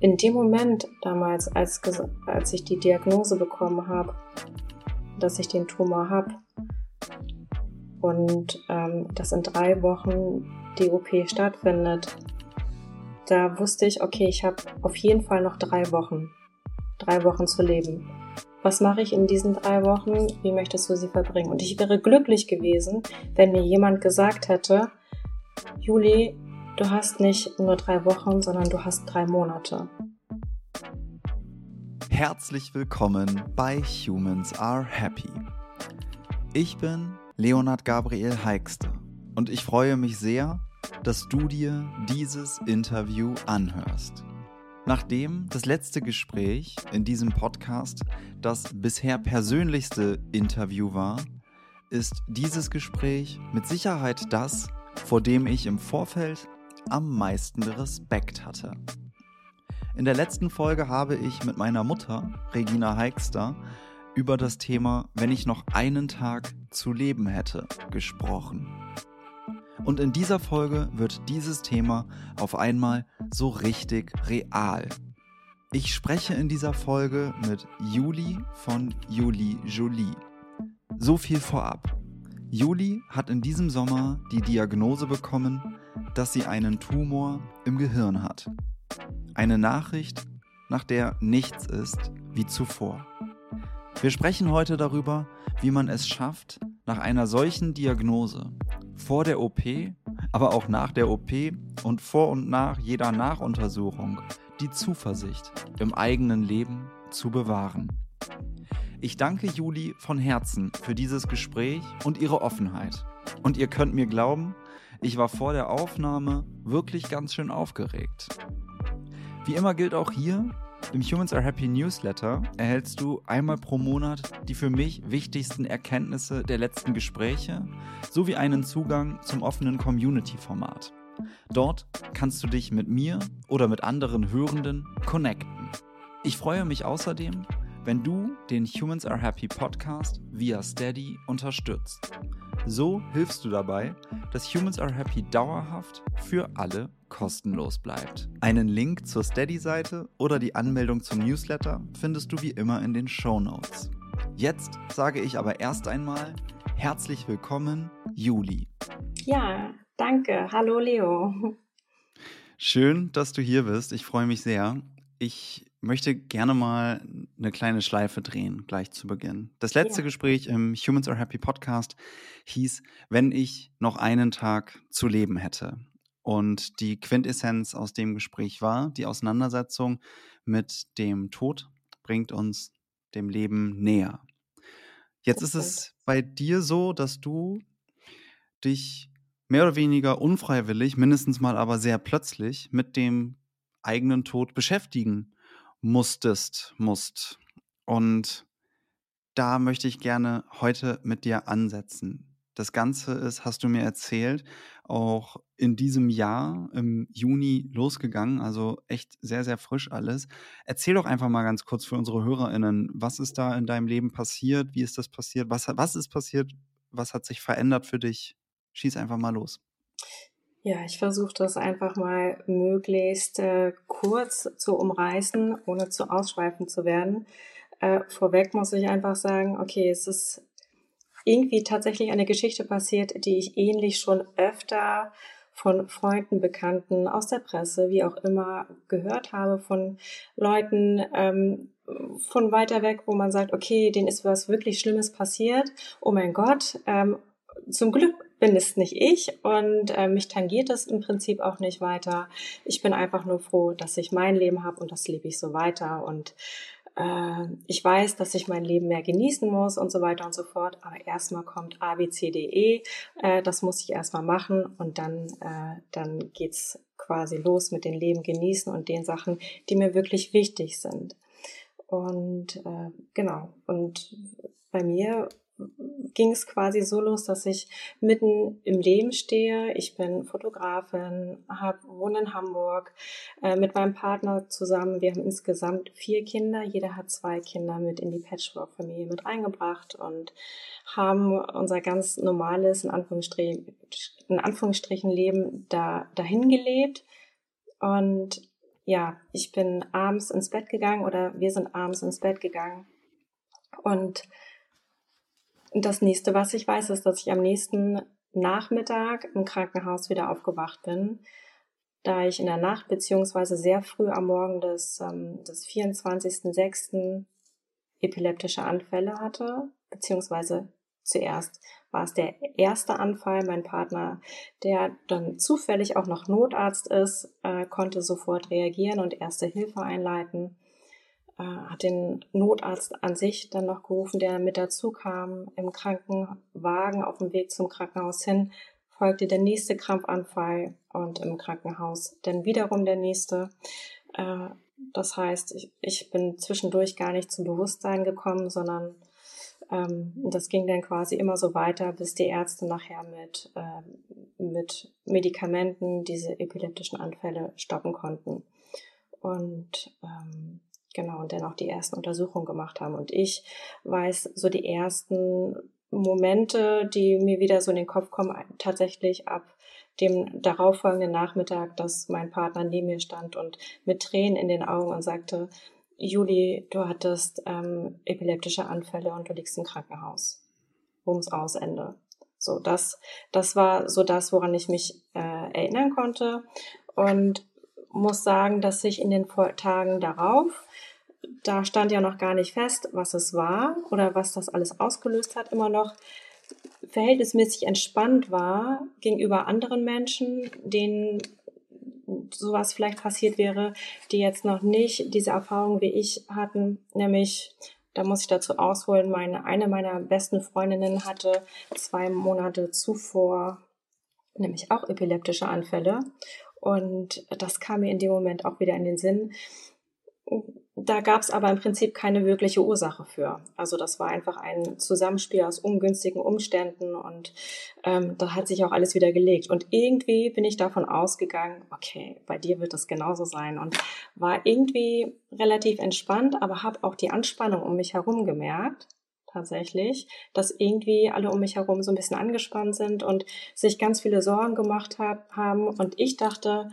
in dem Moment damals, als, als ich die Diagnose bekommen habe, dass ich den Tumor habe und ähm, dass in drei Wochen die OP stattfindet, da wusste ich, okay, ich habe auf jeden Fall noch drei Wochen, drei Wochen zu leben. Was mache ich in diesen drei Wochen? Wie möchtest du sie verbringen? Und ich wäre glücklich gewesen, wenn mir jemand gesagt hätte, Juli, du hast nicht nur drei Wochen, sondern du hast drei Monate. Herzlich willkommen bei Humans Are Happy. Ich bin Leonard Gabriel Heikste und ich freue mich sehr, dass du dir dieses Interview anhörst. Nachdem das letzte Gespräch in diesem Podcast das bisher persönlichste Interview war, ist dieses Gespräch mit Sicherheit das, vor dem ich im Vorfeld am meisten Respekt hatte. In der letzten Folge habe ich mit meiner Mutter, Regina Heikster, über das Thema Wenn ich noch einen Tag zu leben hätte gesprochen. Und in dieser Folge wird dieses Thema auf einmal so richtig real. Ich spreche in dieser Folge mit Juli von Juli Jolie. So viel vorab. Juli hat in diesem Sommer die Diagnose bekommen, dass sie einen Tumor im Gehirn hat. Eine Nachricht, nach der nichts ist wie zuvor. Wir sprechen heute darüber, wie man es schafft, nach einer solchen Diagnose, vor der OP, aber auch nach der OP und vor und nach jeder Nachuntersuchung, die Zuversicht im eigenen Leben zu bewahren. Ich danke Juli von Herzen für dieses Gespräch und ihre Offenheit. Und ihr könnt mir glauben, ich war vor der Aufnahme wirklich ganz schön aufgeregt. Wie immer gilt auch hier, im Humans Are Happy Newsletter erhältst du einmal pro Monat die für mich wichtigsten Erkenntnisse der letzten Gespräche sowie einen Zugang zum offenen Community-Format. Dort kannst du dich mit mir oder mit anderen Hörenden connecten. Ich freue mich außerdem, wenn du den Humans Are Happy Podcast via Steady unterstützt. So hilfst du dabei, dass Humans Are Happy dauerhaft für alle kostenlos bleibt. Einen Link zur Steady-Seite oder die Anmeldung zum Newsletter findest du wie immer in den Show Notes. Jetzt sage ich aber erst einmal herzlich willkommen, Juli. Ja, danke. Hallo, Leo. Schön, dass du hier bist. Ich freue mich sehr. Ich möchte gerne mal eine kleine Schleife drehen, gleich zu Beginn. Das letzte ja. Gespräch im Humans Are Happy Podcast hieß, wenn ich noch einen Tag zu leben hätte. Und die Quintessenz aus dem Gespräch war, die Auseinandersetzung mit dem Tod bringt uns dem Leben näher. Jetzt ist es bei dir so, dass du dich mehr oder weniger unfreiwillig, mindestens mal aber sehr plötzlich mit dem eigenen Tod beschäftigen musstest, musst. Und da möchte ich gerne heute mit dir ansetzen. Das Ganze ist, hast du mir erzählt, auch in diesem Jahr im Juni losgegangen, also echt sehr, sehr frisch alles. Erzähl doch einfach mal ganz kurz für unsere HörerInnen, was ist da in deinem Leben passiert? Wie ist das passiert? Was, was ist passiert? Was hat sich verändert für dich? Schieß einfach mal los. Ja, ich versuche das einfach mal möglichst äh, kurz zu umreißen, ohne zu ausschweifend zu werden. Äh, vorweg muss ich einfach sagen, okay, es ist irgendwie tatsächlich eine Geschichte passiert, die ich ähnlich schon öfter von Freunden, Bekannten aus der Presse, wie auch immer, gehört habe von Leuten ähm, von weiter weg, wo man sagt, okay, denen ist was wirklich Schlimmes passiert. Oh mein Gott, ähm, zum Glück bin es nicht ich und äh, mich tangiert es im Prinzip auch nicht weiter. Ich bin einfach nur froh, dass ich mein Leben habe und das lebe ich so weiter und äh, ich weiß, dass ich mein Leben mehr genießen muss und so weiter und so fort. Aber erstmal kommt ABCDE, äh, das muss ich erstmal machen und dann, äh, dann geht's quasi los mit den Leben genießen und den Sachen, die mir wirklich wichtig sind. Und äh, genau, und bei mir ging es quasi so los, dass ich mitten im Leben stehe. Ich bin Fotografin, hab, wohne in Hamburg äh, mit meinem Partner zusammen. Wir haben insgesamt vier Kinder. Jeder hat zwei Kinder mit in die Patchwork-Familie mit reingebracht und haben unser ganz normales, in Anführungsstrichen, in Anführungsstrichen Leben da, dahin gelebt. Und ja, ich bin abends ins Bett gegangen oder wir sind abends ins Bett gegangen. Und das nächste, was ich weiß, ist, dass ich am nächsten Nachmittag im Krankenhaus wieder aufgewacht bin, da ich in der Nacht beziehungsweise sehr früh am Morgen des, ähm, des 24.06. epileptische Anfälle hatte, beziehungsweise zuerst war es der erste Anfall. Mein Partner, der dann zufällig auch noch Notarzt ist, äh, konnte sofort reagieren und erste Hilfe einleiten. Äh, hat den Notarzt an sich dann noch gerufen, der mit dazu kam. Im Krankenwagen auf dem Weg zum Krankenhaus hin folgte der nächste Krampfanfall und im Krankenhaus dann wiederum der nächste. Äh, das heißt, ich, bin zwischendurch gar nicht zum Bewusstsein gekommen, sondern ähm, das ging dann quasi immer so weiter, bis die Ärzte nachher mit, äh, mit Medikamenten diese epileptischen Anfälle stoppen konnten. Und ähm, genau, und dann auch die ersten Untersuchungen gemacht haben. Und ich weiß so die ersten Momente, die mir wieder so in den Kopf kommen, tatsächlich ab dem darauffolgenden Nachmittag, dass mein Partner neben mir stand und mit Tränen in den Augen und sagte, Juli, du hattest ähm, epileptische Anfälle und du liegst im Krankenhaus. Bums aus, Ende. So, das, das war so das, woran ich mich äh, erinnern konnte. Und muss sagen, dass sich in den Tagen darauf, da stand ja noch gar nicht fest, was es war oder was das alles ausgelöst hat, immer noch verhältnismäßig entspannt war gegenüber anderen Menschen, denen sowas vielleicht passiert wäre, die jetzt noch nicht diese Erfahrung wie ich hatten, nämlich da muss ich dazu ausholen, meine, eine meiner besten Freundinnen hatte zwei Monate zuvor nämlich auch epileptische Anfälle. Und das kam mir in dem Moment auch wieder in den Sinn. Da gab es aber im Prinzip keine wirkliche Ursache für. Also das war einfach ein Zusammenspiel aus ungünstigen Umständen und ähm, da hat sich auch alles wieder gelegt. Und irgendwie bin ich davon ausgegangen, okay, bei dir wird das genauso sein und war irgendwie relativ entspannt, aber habe auch die Anspannung um mich herum gemerkt tatsächlich, dass irgendwie alle um mich herum so ein bisschen angespannt sind und sich ganz viele Sorgen gemacht hab, haben. Und ich dachte,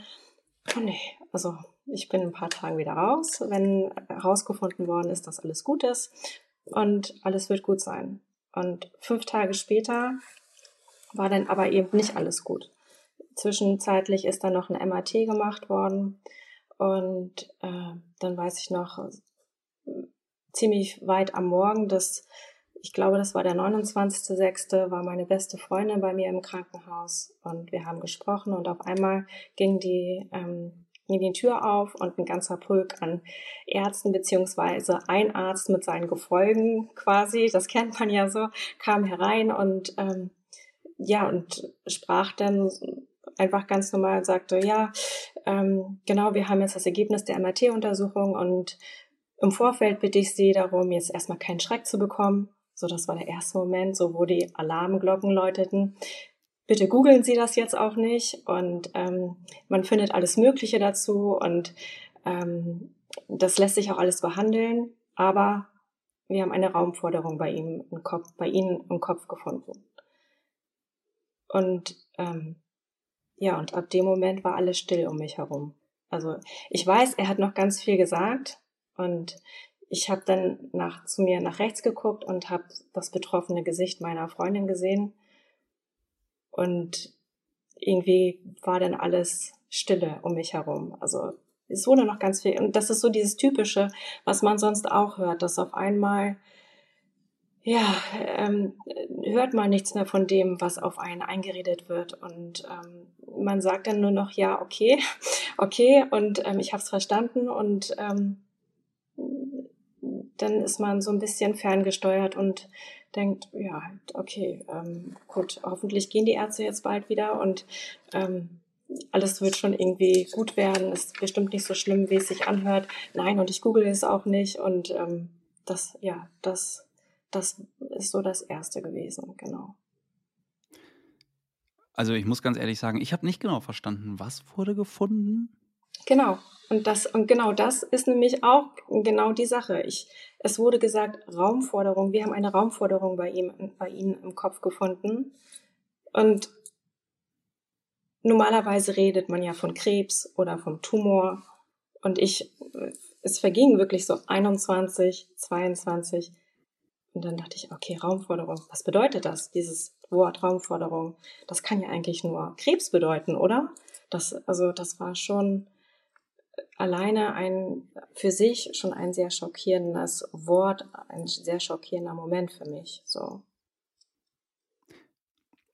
oh nee, also ich bin ein paar Tagen wieder raus, wenn herausgefunden worden ist, dass alles gut ist und alles wird gut sein. Und fünf Tage später war dann aber eben nicht alles gut. Zwischenzeitlich ist dann noch ein MRT gemacht worden und äh, dann weiß ich noch ziemlich weit am Morgen des, ich glaube, das war der 29.06., war meine beste Freundin bei mir im Krankenhaus und wir haben gesprochen und auf einmal ging die ähm, ging die Tür auf und ein ganzer Pulk an Ärzten beziehungsweise ein Arzt mit seinen Gefolgen quasi, das kennt man ja so, kam herein und ähm, ja und sprach dann einfach ganz normal und sagte, ja, ähm, genau, wir haben jetzt das Ergebnis der MRT-Untersuchung und im Vorfeld bitte ich Sie darum, jetzt erstmal keinen Schreck zu bekommen. So, das war der erste Moment, so wo die Alarmglocken läuteten bitte googeln Sie das jetzt auch nicht. Und ähm, man findet alles Mögliche dazu und ähm, das lässt sich auch alles behandeln. Aber wir haben eine Raumforderung bei ihm im Kopf, bei Ihnen im Kopf gefunden. Und ähm, ja, und ab dem Moment war alles still um mich herum. Also ich weiß, er hat noch ganz viel gesagt und ich habe dann nach, zu mir nach rechts geguckt und habe das betroffene Gesicht meiner Freundin gesehen und irgendwie war dann alles Stille um mich herum. Also es wurde noch ganz viel. Und das ist so dieses Typische, was man sonst auch hört, dass auf einmal, ja, ähm, hört man nichts mehr von dem, was auf einen eingeredet wird. Und ähm, man sagt dann nur noch, ja, okay, okay, und ähm, ich habe es verstanden. Und ähm, dann ist man so ein bisschen ferngesteuert und denkt, ja, okay, ähm, gut, hoffentlich gehen die Ärzte jetzt bald wieder und ähm, alles wird schon irgendwie gut werden, ist bestimmt nicht so schlimm, wie es sich anhört. Nein, und ich google es auch nicht und ähm, das, ja, das, das ist so das Erste gewesen, genau. Also ich muss ganz ehrlich sagen, ich habe nicht genau verstanden, was wurde gefunden? Genau. Und das, und genau das ist nämlich auch genau die Sache. Ich, es wurde gesagt, Raumforderung. Wir haben eine Raumforderung bei ihm, bei Ihnen im Kopf gefunden. Und normalerweise redet man ja von Krebs oder vom Tumor. Und ich, es verging wirklich so 21, 22. Und dann dachte ich, okay, Raumforderung, was bedeutet das, dieses Wort Raumforderung? Das kann ja eigentlich nur Krebs bedeuten, oder? Das, also, das war schon alleine ein, für sich schon ein sehr schockierendes Wort, ein sehr schockierender Moment für mich, so.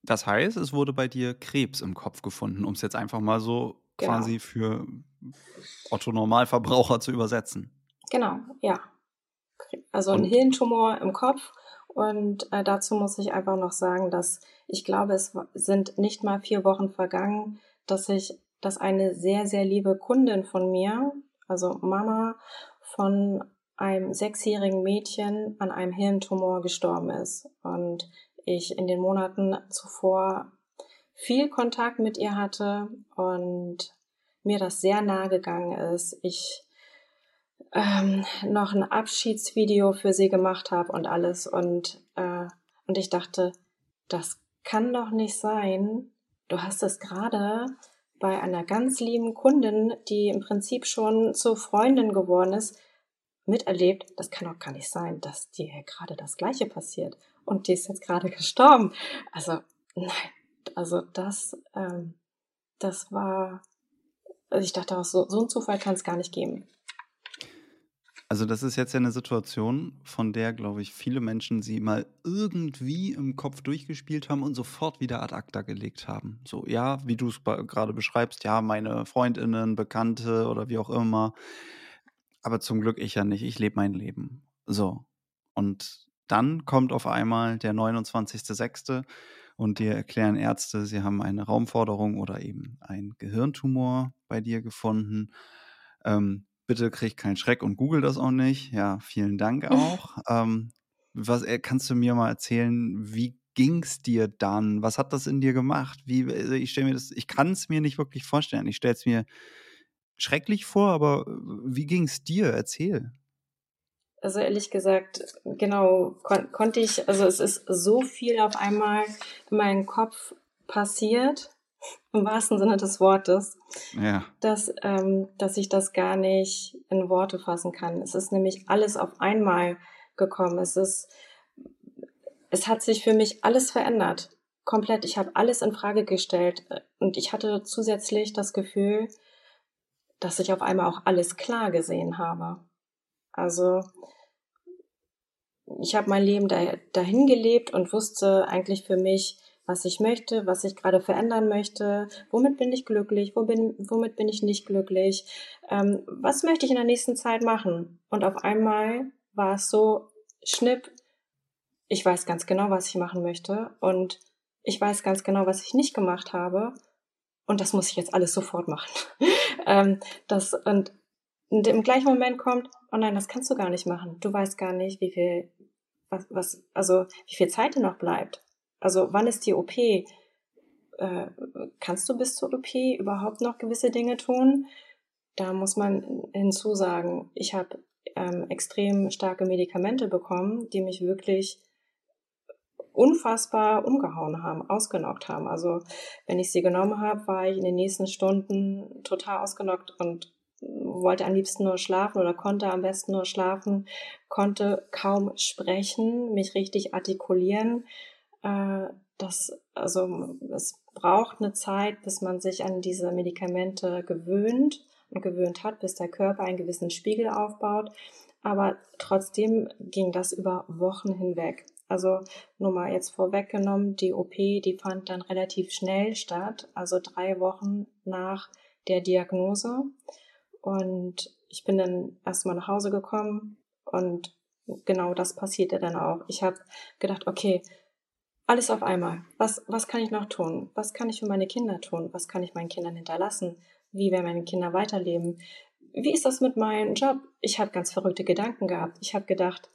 Das heißt, es wurde bei dir Krebs im Kopf gefunden, um es jetzt einfach mal so genau. quasi für Otto Normalverbraucher zu übersetzen. Genau, ja. Also ein und? Hirntumor im Kopf. Und äh, dazu muss ich einfach noch sagen, dass ich glaube, es sind nicht mal vier Wochen vergangen, dass ich, dass eine sehr, sehr liebe Kundin von mir, also Mama von einem sechsjährigen Mädchen an einem Hirntumor gestorben ist. Und ich in den Monaten zuvor viel Kontakt mit ihr hatte und mir das sehr nahe gegangen ist. Ich ähm, noch ein Abschiedsvideo für sie gemacht habe und alles und äh, und ich dachte, das kann doch nicht sein. Du hast es gerade bei einer ganz lieben Kundin, die im Prinzip schon zur Freundin geworden ist, miterlebt. Das kann doch gar nicht sein, dass dir gerade das Gleiche passiert und die ist jetzt gerade gestorben. Also, nein, also das, ähm, das war, also ich dachte auch, so, so einen Zufall kann es gar nicht geben. Also das ist jetzt ja eine Situation, von der, glaube ich, viele Menschen sie mal irgendwie im Kopf durchgespielt haben und sofort wieder ad acta gelegt haben. So, ja, wie du es gerade beschreibst, ja, meine Freundinnen, Bekannte oder wie auch immer. Aber zum Glück ich ja nicht. Ich lebe mein Leben. So. Und dann kommt auf einmal der 29.06. und dir erklären Ärzte, sie haben eine Raumforderung oder eben einen Gehirntumor bei dir gefunden. Ähm, bitte krieg keinen Schreck und google das auch nicht. Ja, vielen Dank auch. ähm, was äh, kannst du mir mal erzählen, wie ging es dir dann? Was hat das in dir gemacht? Wie, also ich stelle mir das, ich kann es mir nicht wirklich vorstellen. Ich stelle es mir schrecklich vor, aber äh, wie ging es dir? Erzähl. Also ehrlich gesagt, genau, kon konnte ich, also es ist so viel auf einmal in meinem Kopf passiert, im wahrsten Sinne des Wortes, ja. dass, ähm, dass ich das gar nicht in Worte fassen kann. Es ist nämlich alles auf einmal gekommen. Es ist, es hat sich für mich alles verändert. Komplett. Ich habe alles in Frage gestellt und ich hatte zusätzlich das Gefühl, dass ich auf einmal auch alles klar gesehen habe. Also ich habe mein Leben da, dahin gelebt und wusste eigentlich für mich, was ich möchte, was ich gerade verändern möchte, womit bin ich glücklich, wo bin, womit bin ich nicht glücklich, ähm, was möchte ich in der nächsten Zeit machen. Und auf einmal war es so, schnipp, ich weiß ganz genau, was ich machen möchte und ich weiß ganz genau, was ich nicht gemacht habe und das muss ich jetzt alles sofort machen. ähm, das, und im gleichen Moment kommt, oh nein, das kannst du gar nicht machen. Du weißt gar nicht, wie viel, was, was also wie viel Zeit dir noch bleibt. Also wann ist die OP? Äh, kannst du bis zur OP überhaupt noch gewisse Dinge tun? Da muss man hinzusagen, ich habe ähm, extrem starke Medikamente bekommen, die mich wirklich unfassbar umgehauen haben, ausgenockt haben. Also wenn ich sie genommen habe, war ich in den nächsten Stunden total ausgenockt und wollte am liebsten nur schlafen oder konnte am besten nur schlafen, konnte kaum sprechen, mich richtig artikulieren. Äh, das, also es braucht eine Zeit, bis man sich an diese Medikamente gewöhnt und gewöhnt hat, bis der Körper einen gewissen Spiegel aufbaut. Aber trotzdem ging das über Wochen hinweg. Also nur mal jetzt vorweggenommen, die OP, die fand dann relativ schnell statt, also drei Wochen nach der Diagnose. Und ich bin dann erstmal nach Hause gekommen und genau das passierte dann auch. Ich habe gedacht, okay, alles auf einmal. Was, was kann ich noch tun? Was kann ich für meine Kinder tun? Was kann ich meinen Kindern hinterlassen? Wie werden meine Kinder weiterleben? Wie ist das mit meinem Job? Ich habe ganz verrückte Gedanken gehabt. Ich habe gedacht,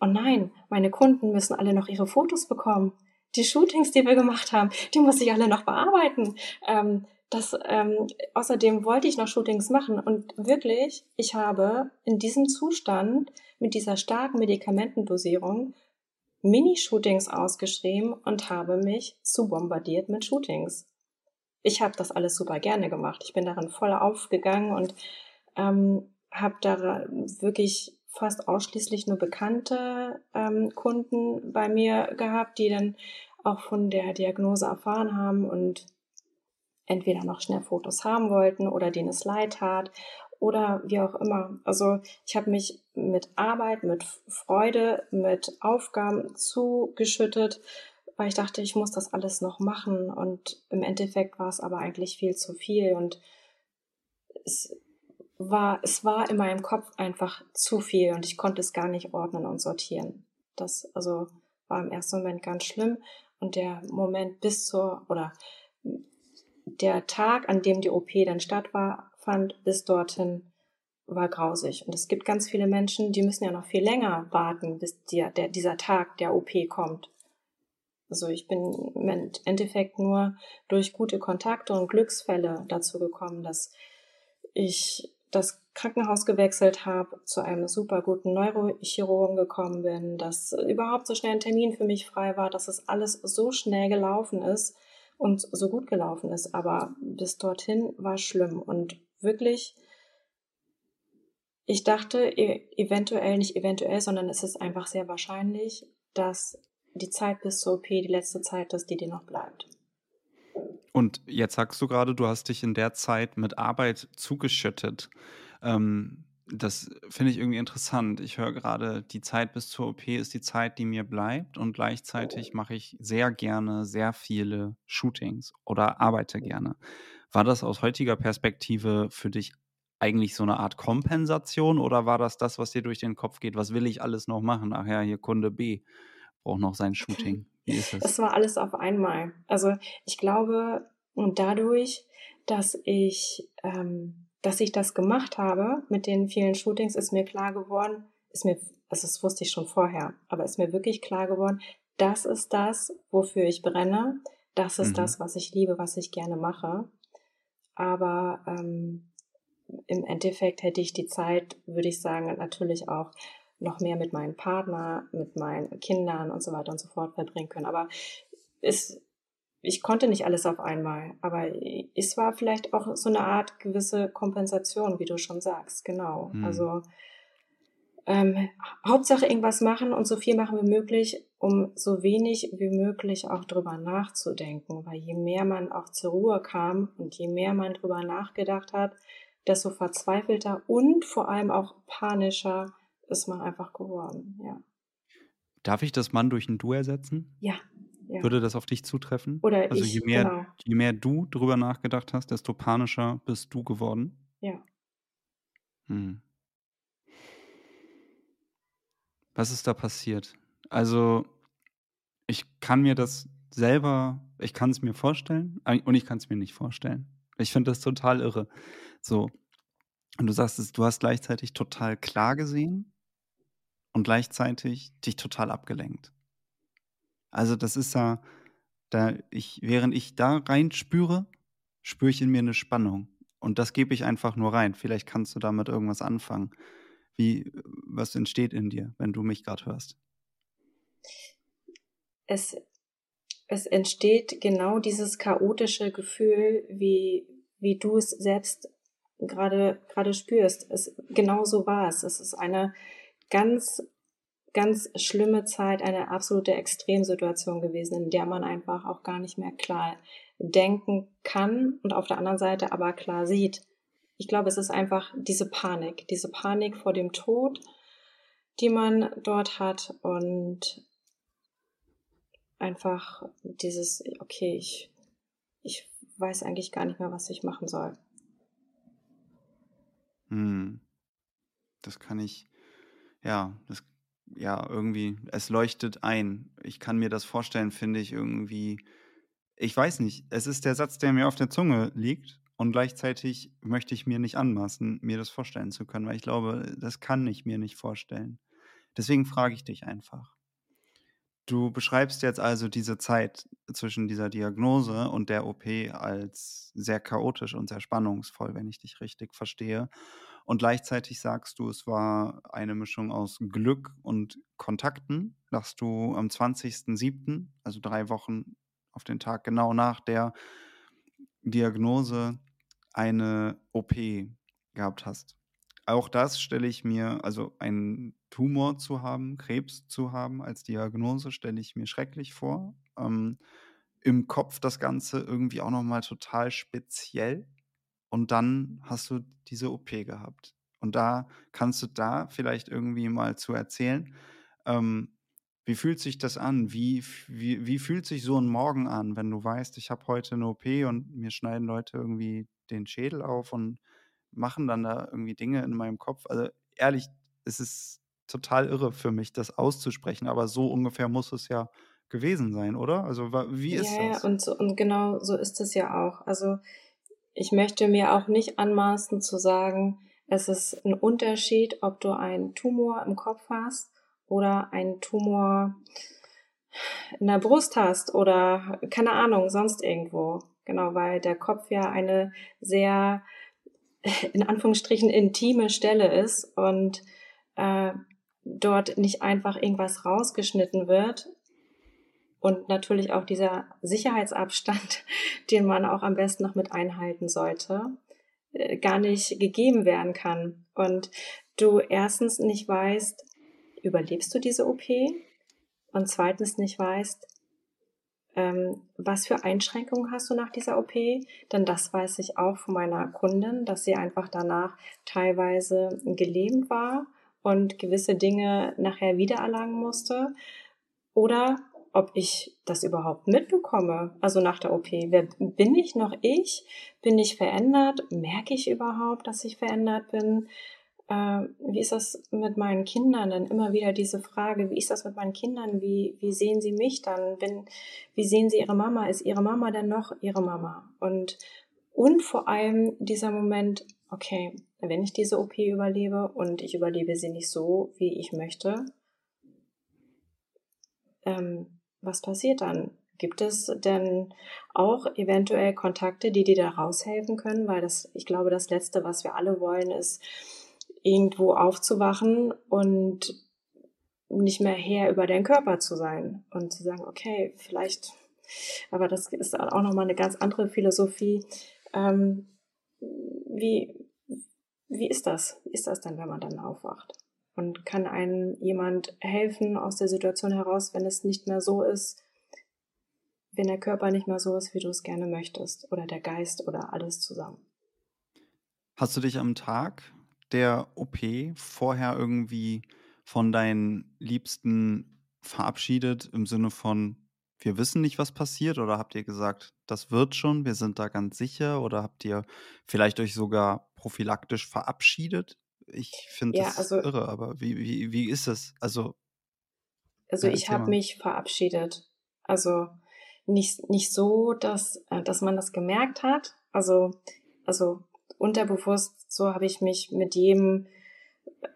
oh nein, meine Kunden müssen alle noch ihre Fotos bekommen. Die Shootings, die wir gemacht haben, die muss ich alle noch bearbeiten. Ähm, das, ähm, außerdem wollte ich noch Shootings machen und wirklich, ich habe in diesem Zustand mit dieser starken Medikamentendosierung Mini-Shootings ausgeschrieben und habe mich zu bombardiert mit Shootings. Ich habe das alles super gerne gemacht. Ich bin darin voll aufgegangen und ähm, habe da wirklich fast ausschließlich nur bekannte ähm, Kunden bei mir gehabt, die dann auch von der Diagnose erfahren haben und entweder noch schnell Fotos haben wollten oder denen es leid tat oder wie auch immer. Also ich habe mich mit Arbeit, mit Freude, mit Aufgaben zugeschüttet, weil ich dachte, ich muss das alles noch machen und im Endeffekt war es aber eigentlich viel zu viel und es war, es war in meinem Kopf einfach zu viel und ich konnte es gar nicht ordnen und sortieren. Das also war im ersten Moment ganz schlimm und der Moment bis zur oder der Tag, an dem die OP dann stattfand, bis dorthin war grausig. Und es gibt ganz viele Menschen, die müssen ja noch viel länger warten, bis die, der, dieser Tag der OP kommt. Also ich bin im Endeffekt nur durch gute Kontakte und Glücksfälle dazu gekommen, dass ich das Krankenhaus gewechselt habe, zu einem super guten Neurochirurgen gekommen bin, dass überhaupt so schnell ein Termin für mich frei war, dass es alles so schnell gelaufen ist und so gut gelaufen ist. Aber bis dorthin war schlimm und wirklich, ich dachte e-, eventuell, nicht eventuell, sondern es ist einfach sehr wahrscheinlich, dass die Zeit bis zur OP die letzte Zeit ist, die dir noch bleibt. Und jetzt sagst du gerade, du hast dich in der Zeit mit Arbeit zugeschüttet. Ähm, das finde ich irgendwie interessant. Ich höre gerade, die Zeit bis zur OP ist die Zeit, die mir bleibt und gleichzeitig mache ich sehr gerne sehr viele Shootings oder arbeite gerne. War das aus heutiger Perspektive für dich eigentlich so eine Art Kompensation oder war das das, was dir durch den Kopf geht? Was will ich alles noch machen? Ach ja, hier Kunde B braucht noch sein Shooting. Wie ist es? Es war alles auf einmal. Also ich glaube, und dadurch, dass ich, ähm, dass ich das gemacht habe mit den vielen Shootings, ist mir klar geworden, ist mir, also das wusste ich schon vorher, aber ist mir wirklich klar geworden, das ist das, wofür ich brenne, das ist mhm. das, was ich liebe, was ich gerne mache. Aber ähm, im Endeffekt hätte ich die Zeit, würde ich sagen, natürlich auch noch mehr mit meinem Partner, mit meinen Kindern und so weiter und so fort verbringen können. Aber es, ich konnte nicht alles auf einmal, aber es war vielleicht auch so eine Art gewisse Kompensation, wie du schon sagst, genau. Mhm. Also ähm, Hauptsache irgendwas machen und so viel machen wie möglich, um so wenig wie möglich auch drüber nachzudenken, weil je mehr man auch zur Ruhe kam und je mehr man drüber nachgedacht hat, desto verzweifelter und vor allem auch panischer ist man einfach geworden, ja. Darf ich das Mann durch ein Du ersetzen? Ja. ja. Würde das auf dich zutreffen? Oder also ich, je mehr, genau. je mehr du drüber nachgedacht hast, desto panischer bist du geworden? Ja. Hm. Was ist da passiert? Also, ich kann mir das selber, ich kann es mir vorstellen und ich kann es mir nicht vorstellen. Ich finde das total irre. So. Und du sagst, du hast gleichzeitig total klar gesehen, und gleichzeitig dich total abgelenkt. Also das ist ja, da ich, während ich da rein spüre, spüre ich in mir eine Spannung. Und das gebe ich einfach nur rein. Vielleicht kannst du damit irgendwas anfangen. Wie, was entsteht in dir, wenn du mich gerade hörst? Es, es entsteht genau dieses chaotische Gefühl, wie, wie du es selbst gerade, gerade spürst. Es, genau so war es. Es ist eine, ganz, ganz schlimme Zeit, eine absolute Extremsituation gewesen, in der man einfach auch gar nicht mehr klar denken kann und auf der anderen Seite aber klar sieht. Ich glaube, es ist einfach diese Panik, diese Panik vor dem Tod, die man dort hat und einfach dieses, okay, ich, ich weiß eigentlich gar nicht mehr, was ich machen soll. Hm. Das kann ich, ja, das, ja, irgendwie, es leuchtet ein. Ich kann mir das vorstellen, finde ich irgendwie. Ich weiß nicht, es ist der Satz, der mir auf der Zunge liegt und gleichzeitig möchte ich mir nicht anmaßen, mir das vorstellen zu können, weil ich glaube, das kann ich mir nicht vorstellen. Deswegen frage ich dich einfach. Du beschreibst jetzt also diese Zeit zwischen dieser Diagnose und der OP als sehr chaotisch und sehr spannungsvoll, wenn ich dich richtig verstehe. Und gleichzeitig sagst du, es war eine Mischung aus Glück und Kontakten, dass du am 20.07., also drei Wochen auf den Tag genau nach der Diagnose, eine OP gehabt hast. Auch das stelle ich mir, also einen Tumor zu haben, Krebs zu haben als Diagnose, stelle ich mir schrecklich vor. Ähm, Im Kopf das Ganze irgendwie auch nochmal total speziell. Und dann hast du diese OP gehabt. Und da kannst du da vielleicht irgendwie mal zu erzählen, ähm, wie fühlt sich das an? Wie, wie, wie fühlt sich so ein Morgen an, wenn du weißt, ich habe heute eine OP und mir schneiden Leute irgendwie den Schädel auf und machen dann da irgendwie Dinge in meinem Kopf? Also ehrlich, es ist total irre für mich, das auszusprechen, aber so ungefähr muss es ja gewesen sein, oder? Also wie ist ja, das? Ja, und, so, und genau so ist es ja auch. Also ich möchte mir auch nicht anmaßen zu sagen, es ist ein Unterschied, ob du einen Tumor im Kopf hast oder einen Tumor in der Brust hast oder keine Ahnung, sonst irgendwo. Genau, weil der Kopf ja eine sehr, in Anführungsstrichen, intime Stelle ist und äh, dort nicht einfach irgendwas rausgeschnitten wird. Und natürlich auch dieser Sicherheitsabstand, den man auch am besten noch mit einhalten sollte, äh, gar nicht gegeben werden kann. Und du erstens nicht weißt, überlebst du diese OP? Und zweitens nicht weißt, ähm, was für Einschränkungen hast du nach dieser OP? Denn das weiß ich auch von meiner Kundin, dass sie einfach danach teilweise gelähmt war und gewisse Dinge nachher wiedererlangen musste. Oder ob ich das überhaupt mitbekomme, also nach der OP. Wer bin ich noch ich? Bin ich verändert? Merke ich überhaupt, dass ich verändert bin? Äh, wie ist das mit meinen Kindern? Dann immer wieder diese Frage, wie ist das mit meinen Kindern? Wie, wie sehen sie mich dann? Wenn, wie sehen sie ihre Mama? Ist ihre Mama denn noch ihre Mama? Und, und vor allem dieser Moment, okay, wenn ich diese OP überlebe und ich überlebe sie nicht so, wie ich möchte, ähm, was passiert dann? Gibt es denn auch eventuell Kontakte, die dir da raushelfen können? Weil das, ich glaube, das Letzte, was wir alle wollen, ist, irgendwo aufzuwachen und nicht mehr Herr über deinen Körper zu sein und zu sagen, okay, vielleicht, aber das ist auch nochmal eine ganz andere Philosophie. Ähm, wie, wie ist das? Wie ist das denn, wenn man dann aufwacht? Und kann einem jemand helfen aus der Situation heraus, wenn es nicht mehr so ist, wenn der Körper nicht mehr so ist, wie du es gerne möchtest, oder der Geist oder alles zusammen? Hast du dich am Tag der OP vorher irgendwie von deinen Liebsten verabschiedet im Sinne von, wir wissen nicht, was passiert? Oder habt ihr gesagt, das wird schon, wir sind da ganz sicher? Oder habt ihr vielleicht euch sogar prophylaktisch verabschiedet? Ich finde ja, das also, irre, aber wie, wie, wie ist es? Also, also ich habe mich verabschiedet. Also nicht, nicht so, dass, äh, dass man das gemerkt hat. Also, also unterbewusst, so habe ich mich mit jedem,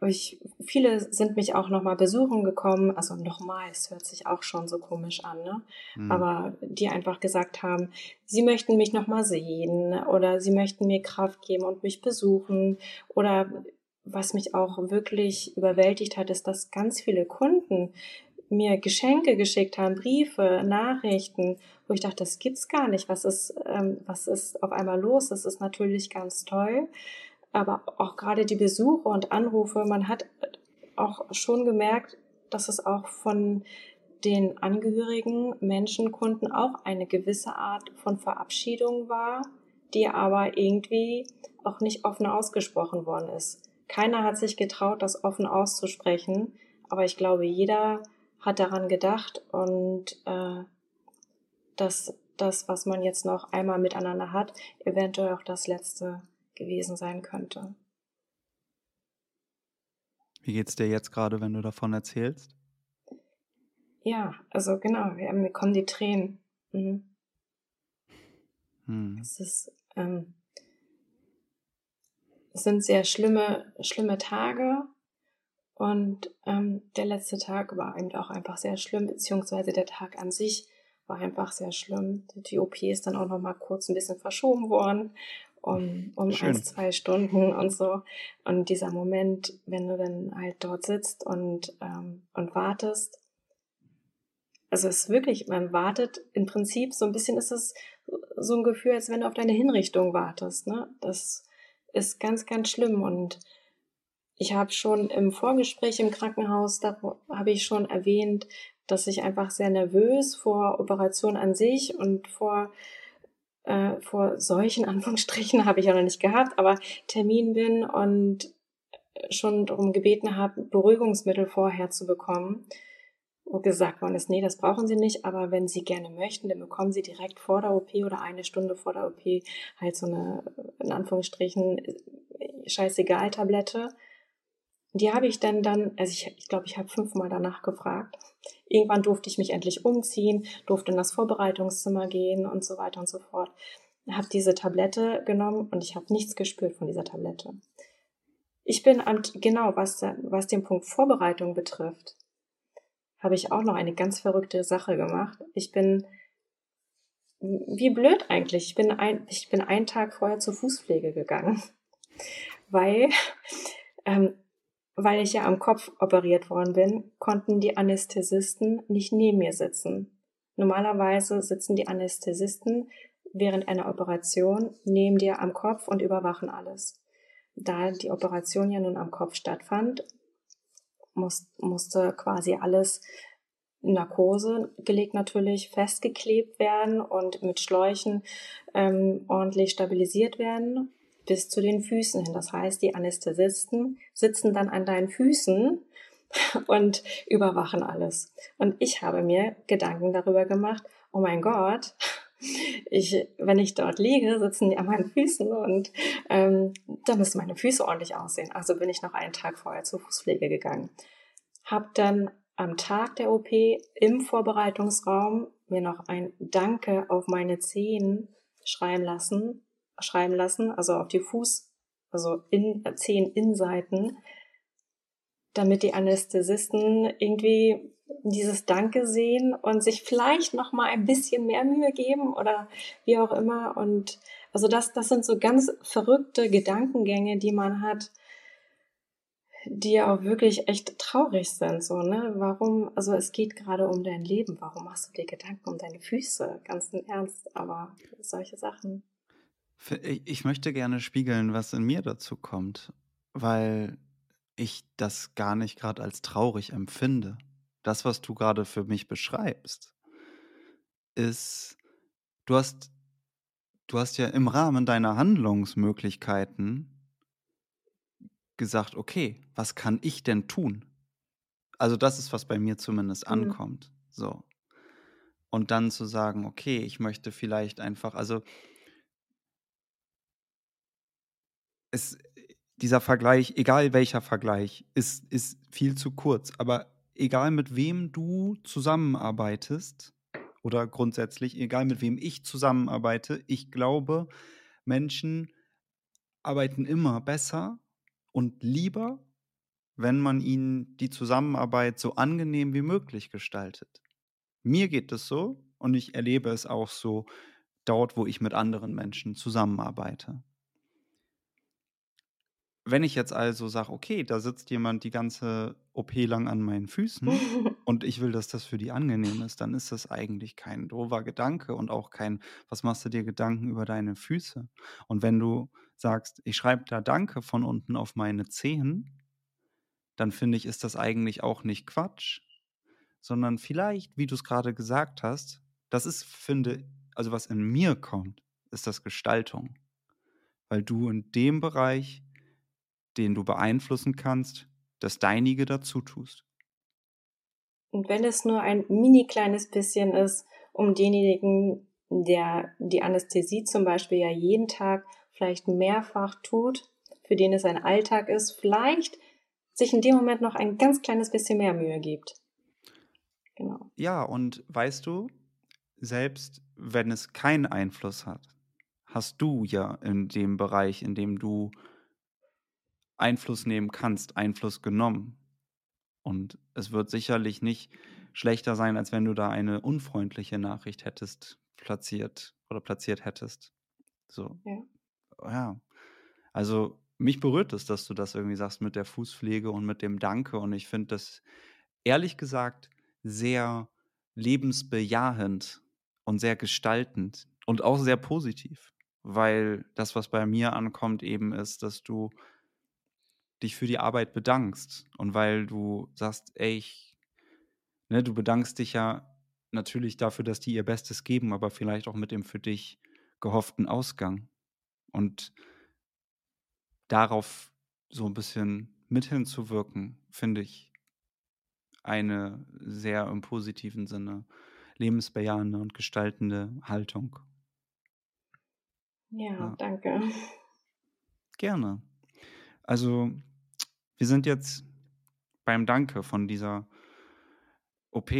ich, viele sind mich auch nochmal besuchen gekommen, also nochmal, es hört sich auch schon so komisch an, ne? Mhm. aber die einfach gesagt haben, sie möchten mich nochmal sehen oder sie möchten mir Kraft geben und mich besuchen oder was mich auch wirklich überwältigt hat, ist, dass ganz viele Kunden mir Geschenke geschickt haben, Briefe, Nachrichten, wo ich dachte, das gibt's gar nicht. Was ist, ähm, was ist auf einmal los? Das ist natürlich ganz toll. Aber auch gerade die Besuche und Anrufe, man hat auch schon gemerkt, dass es auch von den Angehörigen, Menschen, Kunden auch eine gewisse Art von Verabschiedung war, die aber irgendwie auch nicht offen ausgesprochen worden ist. Keiner hat sich getraut, das offen auszusprechen, aber ich glaube, jeder hat daran gedacht und äh, dass das, was man jetzt noch einmal miteinander hat, eventuell auch das letzte gewesen sein könnte. Wie geht's dir jetzt gerade, wenn du davon erzählst? Ja, also genau, wir, mir kommen die Tränen. Mhm. Hm. Es ist, ähm, es sind sehr schlimme, schlimme Tage und ähm, der letzte Tag war eben auch einfach sehr schlimm, beziehungsweise der Tag an sich war einfach sehr schlimm. Die OP ist dann auch noch mal kurz ein bisschen verschoben worden, um, um Schön. ein, zwei Stunden und so. Und dieser Moment, wenn du dann halt dort sitzt und, ähm, und wartest, also es ist wirklich, man wartet im Prinzip, so ein bisschen ist es so ein Gefühl, als wenn du auf deine Hinrichtung wartest. Ne? Das ist ganz, ganz schlimm und ich habe schon im Vorgespräch im Krankenhaus, da habe ich schon erwähnt, dass ich einfach sehr nervös vor Operation an sich und vor äh, vor solchen Anführungsstrichen habe ich ja noch nicht gehabt, aber Termin bin und schon darum gebeten habe, Beruhigungsmittel vorher zu bekommen. Wo gesagt worden ist, nee, das brauchen Sie nicht, aber wenn Sie gerne möchten, dann bekommen Sie direkt vor der OP oder eine Stunde vor der OP halt so eine, in Anführungsstrichen, scheißegal Tablette. Die habe ich dann dann, also ich glaube, ich, glaub, ich habe fünfmal danach gefragt. Irgendwann durfte ich mich endlich umziehen, durfte in das Vorbereitungszimmer gehen und so weiter und so fort. Habe diese Tablette genommen und ich habe nichts gespürt von dieser Tablette. Ich bin, genau, was, was den Punkt Vorbereitung betrifft, habe ich auch noch eine ganz verrückte Sache gemacht. Ich bin, wie blöd eigentlich, ich bin ein, ich bin einen Tag vorher zur Fußpflege gegangen, weil, ähm, weil ich ja am Kopf operiert worden bin, konnten die Anästhesisten nicht neben mir sitzen. Normalerweise sitzen die Anästhesisten während einer Operation neben dir am Kopf und überwachen alles da die Operation ja nun am Kopf stattfand, muss, musste quasi alles Narkose gelegt natürlich festgeklebt werden und mit Schläuchen ähm, ordentlich stabilisiert werden bis zu den Füßen hin. Das heißt, die Anästhesisten sitzen dann an deinen Füßen und überwachen alles. Und ich habe mir Gedanken darüber gemacht, oh mein Gott, ich, wenn ich dort liege, sitzen die an meinen Füßen und ähm, da müssen meine Füße ordentlich aussehen. Also bin ich noch einen Tag vorher zur Fußpflege gegangen. Hab dann am Tag der OP im Vorbereitungsraum mir noch ein Danke auf meine Zehen schreiben lassen, schreiben lassen, also auf die Fuß, also in Zeheninnenseiten, damit die Anästhesisten irgendwie dieses Danke sehen und sich vielleicht noch mal ein bisschen mehr Mühe geben oder wie auch immer und also das das sind so ganz verrückte Gedankengänge, die man hat, die ja auch wirklich echt traurig sind so, ne? Warum also es geht gerade um dein Leben, warum machst du dir Gedanken um deine Füße? Ganz im Ernst, aber solche Sachen. Ich möchte gerne spiegeln, was in mir dazu kommt, weil ich das gar nicht gerade als traurig empfinde das, was du gerade für mich beschreibst, ist, du hast, du hast ja im Rahmen deiner Handlungsmöglichkeiten gesagt, okay, was kann ich denn tun? Also das ist, was bei mir zumindest mhm. ankommt. So. Und dann zu sagen, okay, ich möchte vielleicht einfach, also es, dieser Vergleich, egal welcher Vergleich, ist, ist viel zu kurz. Aber egal mit wem du zusammenarbeitest oder grundsätzlich, egal mit wem ich zusammenarbeite, ich glaube, Menschen arbeiten immer besser und lieber, wenn man ihnen die Zusammenarbeit so angenehm wie möglich gestaltet. Mir geht es so und ich erlebe es auch so dort, wo ich mit anderen Menschen zusammenarbeite. Wenn ich jetzt also sage, okay, da sitzt jemand die ganze OP lang an meinen Füßen und ich will, dass das für die angenehm ist, dann ist das eigentlich kein doofer Gedanke und auch kein, was machst du dir Gedanken über deine Füße? Und wenn du sagst, ich schreibe da Danke von unten auf meine Zehen, dann finde ich, ist das eigentlich auch nicht Quatsch, sondern vielleicht, wie du es gerade gesagt hast, das ist, finde, also was in mir kommt, ist das Gestaltung. Weil du in dem Bereich den du beeinflussen kannst, das Deinige dazu tust. Und wenn es nur ein mini kleines bisschen ist, um denjenigen, der die Anästhesie zum Beispiel ja jeden Tag vielleicht mehrfach tut, für den es ein Alltag ist, vielleicht sich in dem Moment noch ein ganz kleines bisschen mehr Mühe gibt. Genau. Ja, und weißt du, selbst wenn es keinen Einfluss hat, hast du ja in dem Bereich, in dem du Einfluss nehmen kannst, Einfluss genommen. Und es wird sicherlich nicht schlechter sein, als wenn du da eine unfreundliche Nachricht hättest platziert oder platziert hättest. So. Ja. ja. Also mich berührt es, dass du das irgendwie sagst mit der Fußpflege und mit dem Danke. Und ich finde das ehrlich gesagt sehr lebensbejahend und sehr gestaltend und auch sehr positiv. Weil das, was bei mir ankommt, eben ist, dass du dich für die Arbeit bedankst und weil du sagst, ey, ich, ne, du bedankst dich ja natürlich dafür, dass die ihr Bestes geben, aber vielleicht auch mit dem für dich gehofften Ausgang. Und darauf so ein bisschen mit hinzuwirken, finde ich eine sehr im positiven Sinne lebensbejahende und gestaltende Haltung. Ja, ja. danke. Gerne. Also, wir sind jetzt beim Danke von dieser OP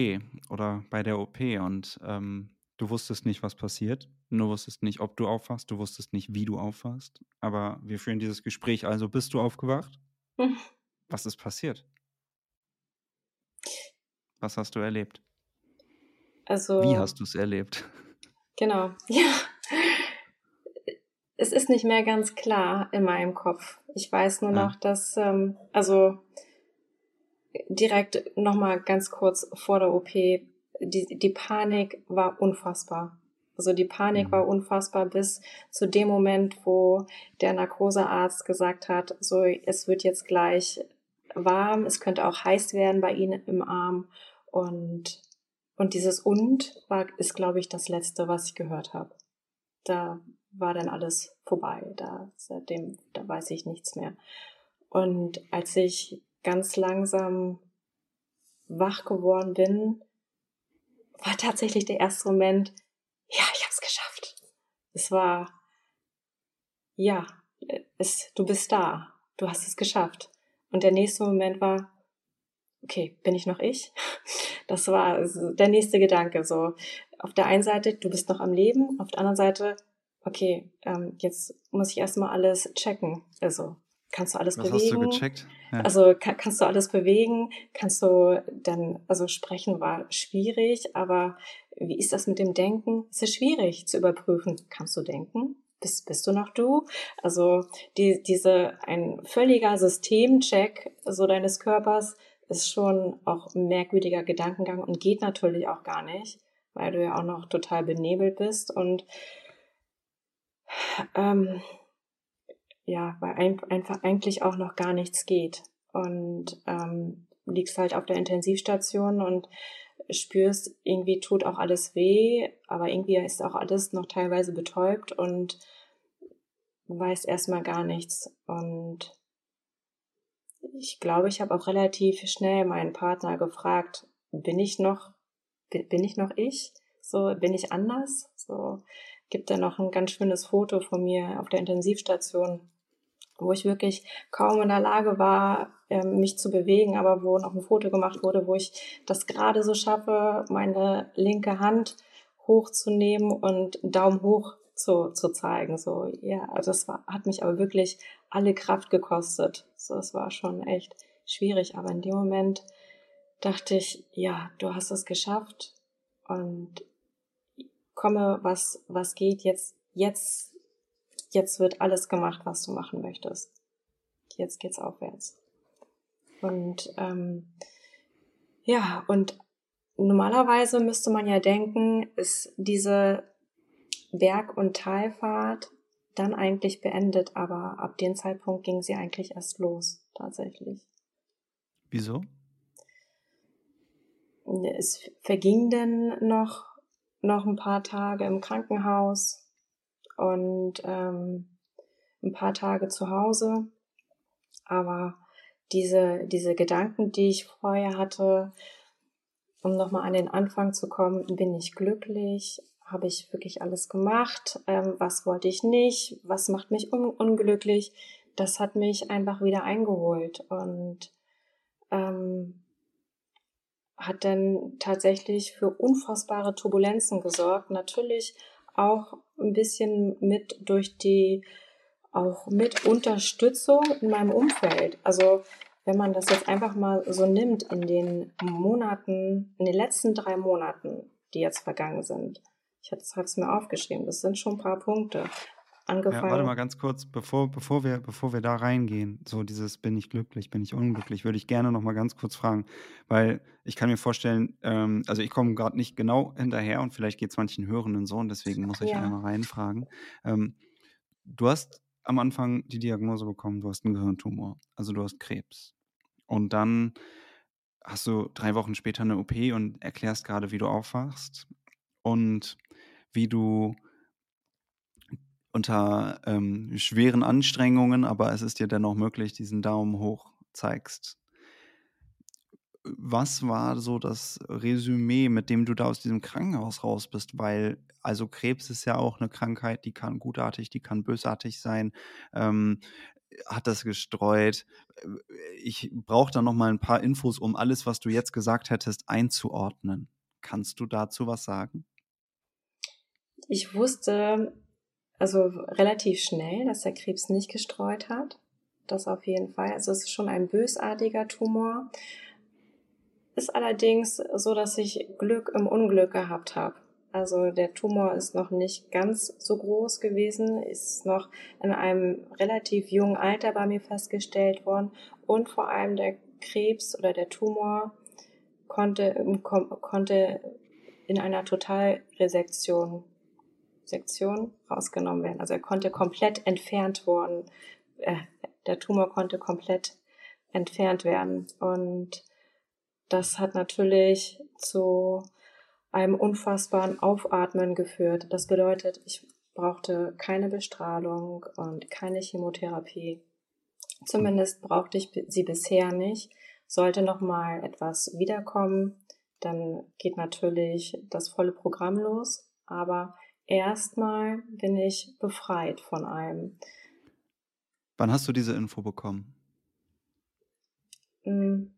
oder bei der OP und ähm, du wusstest nicht, was passiert. Du wusstest nicht, ob du aufwachst, du wusstest nicht, wie du aufwachst. Aber wir führen dieses Gespräch, also bist du aufgewacht? Was ist passiert? Was hast du erlebt? Also. Wie hast du es erlebt? Genau, ja. Ist nicht mehr ganz klar in meinem Kopf. Ich weiß nur ja. noch, dass, ähm, also direkt nochmal ganz kurz vor der OP, die, die Panik war unfassbar. Also die Panik mhm. war unfassbar bis zu dem Moment, wo der Narkosearzt gesagt hat, so es wird jetzt gleich warm, es könnte auch heiß werden bei Ihnen im Arm und und dieses und war ist glaube ich das letzte, was ich gehört habe. Da war dann alles vorbei, da seitdem da weiß ich nichts mehr. Und als ich ganz langsam wach geworden bin, war tatsächlich der erste Moment, ja, ich habe es geschafft. Es war, ja, es, du bist da, du hast es geschafft. Und der nächste Moment war, okay, bin ich noch ich? Das war der nächste Gedanke. So, auf der einen Seite, du bist noch am Leben, auf der anderen Seite, okay, ähm, jetzt muss ich erstmal alles checken. Also, kannst du alles Was bewegen? Hast du gecheckt? Ja. Also kann, kannst du alles bewegen? Kannst du dann, also sprechen war schwierig, aber wie ist das mit dem Denken? Es ist schwierig zu überprüfen. Kannst du denken? Bist, bist du noch du? Also die, diese ein völliger Systemcheck so deines Körpers ist schon auch ein merkwürdiger Gedankengang und geht natürlich auch gar nicht, weil du ja auch noch total benebelt bist und ähm, ja, weil einfach eigentlich auch noch gar nichts geht und ähm, liegst halt auf der Intensivstation und spürst, irgendwie tut auch alles weh, aber irgendwie ist auch alles noch teilweise betäubt und weißt erstmal gar nichts. Und ich glaube, ich habe auch relativ schnell meinen Partner gefragt, bin ich noch, bin ich noch ich? So, bin ich anders? So, gibt er noch ein ganz schönes Foto von mir auf der Intensivstation, wo ich wirklich kaum in der Lage war, ähm, mich zu bewegen, aber wo noch ein Foto gemacht wurde, wo ich das gerade so schaffe, meine linke Hand hochzunehmen und Daumen hoch zu, zu zeigen. So, ja, also das war, hat mich aber wirklich alle Kraft gekostet. So, es war schon echt schwierig, aber in dem Moment dachte ich, ja, du hast es geschafft und komme, was, was geht jetzt, jetzt jetzt wird alles gemacht, was du machen möchtest. Jetzt geht's aufwärts. Und ähm, ja, und normalerweise müsste man ja denken, ist diese Berg- und Talfahrt dann eigentlich beendet, aber ab dem Zeitpunkt ging sie eigentlich erst los, tatsächlich. Wieso? Es verging dann noch, noch ein paar Tage im Krankenhaus und ähm, ein paar Tage zu Hause. Aber diese, diese Gedanken, die ich vorher hatte, um nochmal an den Anfang zu kommen, bin ich glücklich? Habe ich wirklich alles gemacht? Ähm, was wollte ich nicht? Was macht mich un unglücklich? Das hat mich einfach wieder eingeholt und ähm, hat dann tatsächlich für unfassbare Turbulenzen gesorgt. Natürlich auch ein bisschen mit durch die, auch mit Unterstützung in meinem Umfeld. Also wenn man das jetzt einfach mal so nimmt in den Monaten, in den letzten drei Monaten, die jetzt vergangen sind. Ich habe es mir aufgeschrieben, das sind schon ein paar Punkte angefangen. Ja, warte mal ganz kurz, bevor, bevor, wir, bevor wir da reingehen, so dieses bin ich glücklich, bin ich unglücklich, würde ich gerne noch mal ganz kurz fragen, weil ich kann mir vorstellen, ähm, also ich komme gerade nicht genau hinterher und vielleicht geht es manchen Hörenden so und deswegen muss ich ja. einmal reinfragen. Ähm, du hast am Anfang die Diagnose bekommen, du hast einen Gehirntumor, also du hast Krebs. Und dann hast du drei Wochen später eine OP und erklärst gerade, wie du aufwachst und wie du unter ähm, schweren Anstrengungen, aber es ist dir dennoch möglich, diesen Daumen hoch zeigst. Was war so das Resümee, mit dem du da aus diesem Krankenhaus raus bist? Weil, also Krebs ist ja auch eine Krankheit, die kann gutartig, die kann bösartig sein. Ähm, hat das gestreut? Ich brauche da noch mal ein paar Infos, um alles, was du jetzt gesagt hättest, einzuordnen. Kannst du dazu was sagen? Ich wusste also relativ schnell, dass der Krebs nicht gestreut hat. Das auf jeden Fall. Also es ist schon ein bösartiger Tumor. Ist allerdings so, dass ich Glück im Unglück gehabt habe. Also der Tumor ist noch nicht ganz so groß gewesen, ist noch in einem relativ jungen Alter bei mir festgestellt worden und vor allem der Krebs oder der Tumor konnte, konnte in einer Totalresektion Sektion rausgenommen werden. Also er konnte komplett entfernt worden, äh, der Tumor konnte komplett entfernt werden. Und das hat natürlich zu einem unfassbaren Aufatmen geführt. Das bedeutet, ich brauchte keine Bestrahlung und keine Chemotherapie. Zumindest brauchte ich sie bisher nicht. Sollte noch mal etwas wiederkommen, dann geht natürlich das volle Programm los. Aber erstmal bin ich befreit von allem. Wann hast du diese Info bekommen? Mm.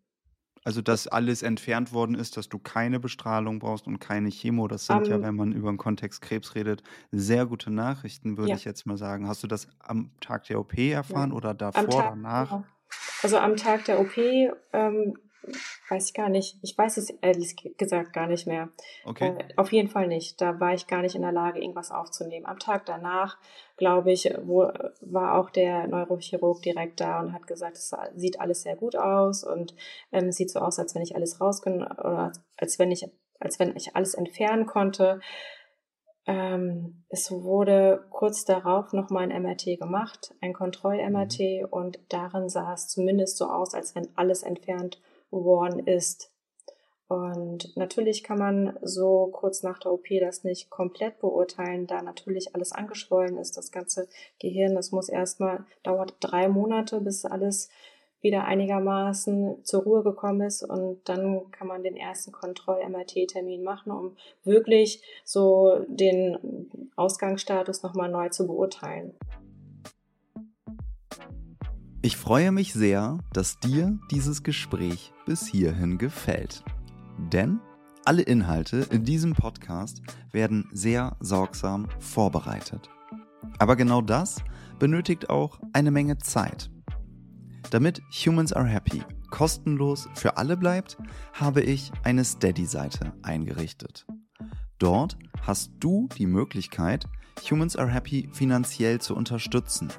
Also, dass alles entfernt worden ist, dass du keine Bestrahlung brauchst und keine Chemo. Das sind um, ja, wenn man über den Kontext Krebs redet, sehr gute Nachrichten, würde ja. ich jetzt mal sagen. Hast du das am Tag der OP erfahren ja. oder davor, Tag, danach? Also am Tag der OP ähm, Weiß ich gar nicht. Ich weiß es ehrlich gesagt gar nicht mehr. Okay. Äh, auf jeden Fall nicht. Da war ich gar nicht in der Lage, irgendwas aufzunehmen. Am Tag danach, glaube ich, wo, war auch der Neurochirurg direkt da und hat gesagt, es sieht alles sehr gut aus und ähm, sieht so aus, als wenn ich alles rausgenommen oder als wenn ich, als wenn ich alles entfernen konnte. Ähm, es wurde kurz darauf nochmal ein MRT gemacht, ein Kontroll-MRT, mhm. und darin sah es zumindest so aus, als wenn alles entfernt worden ist. Und natürlich kann man so kurz nach der OP das nicht komplett beurteilen, da natürlich alles angeschwollen ist, das ganze Gehirn. Das muss erstmal, dauert drei Monate, bis alles wieder einigermaßen zur Ruhe gekommen ist und dann kann man den ersten Kontroll-MRT-Termin machen, um wirklich so den Ausgangsstatus nochmal neu zu beurteilen. Ich freue mich sehr, dass dir dieses Gespräch bis hierhin gefällt. Denn alle Inhalte in diesem Podcast werden sehr sorgsam vorbereitet. Aber genau das benötigt auch eine Menge Zeit. Damit Humans Are Happy kostenlos für alle bleibt, habe ich eine Steady-Seite eingerichtet. Dort hast du die Möglichkeit, Humans Are Happy finanziell zu unterstützen.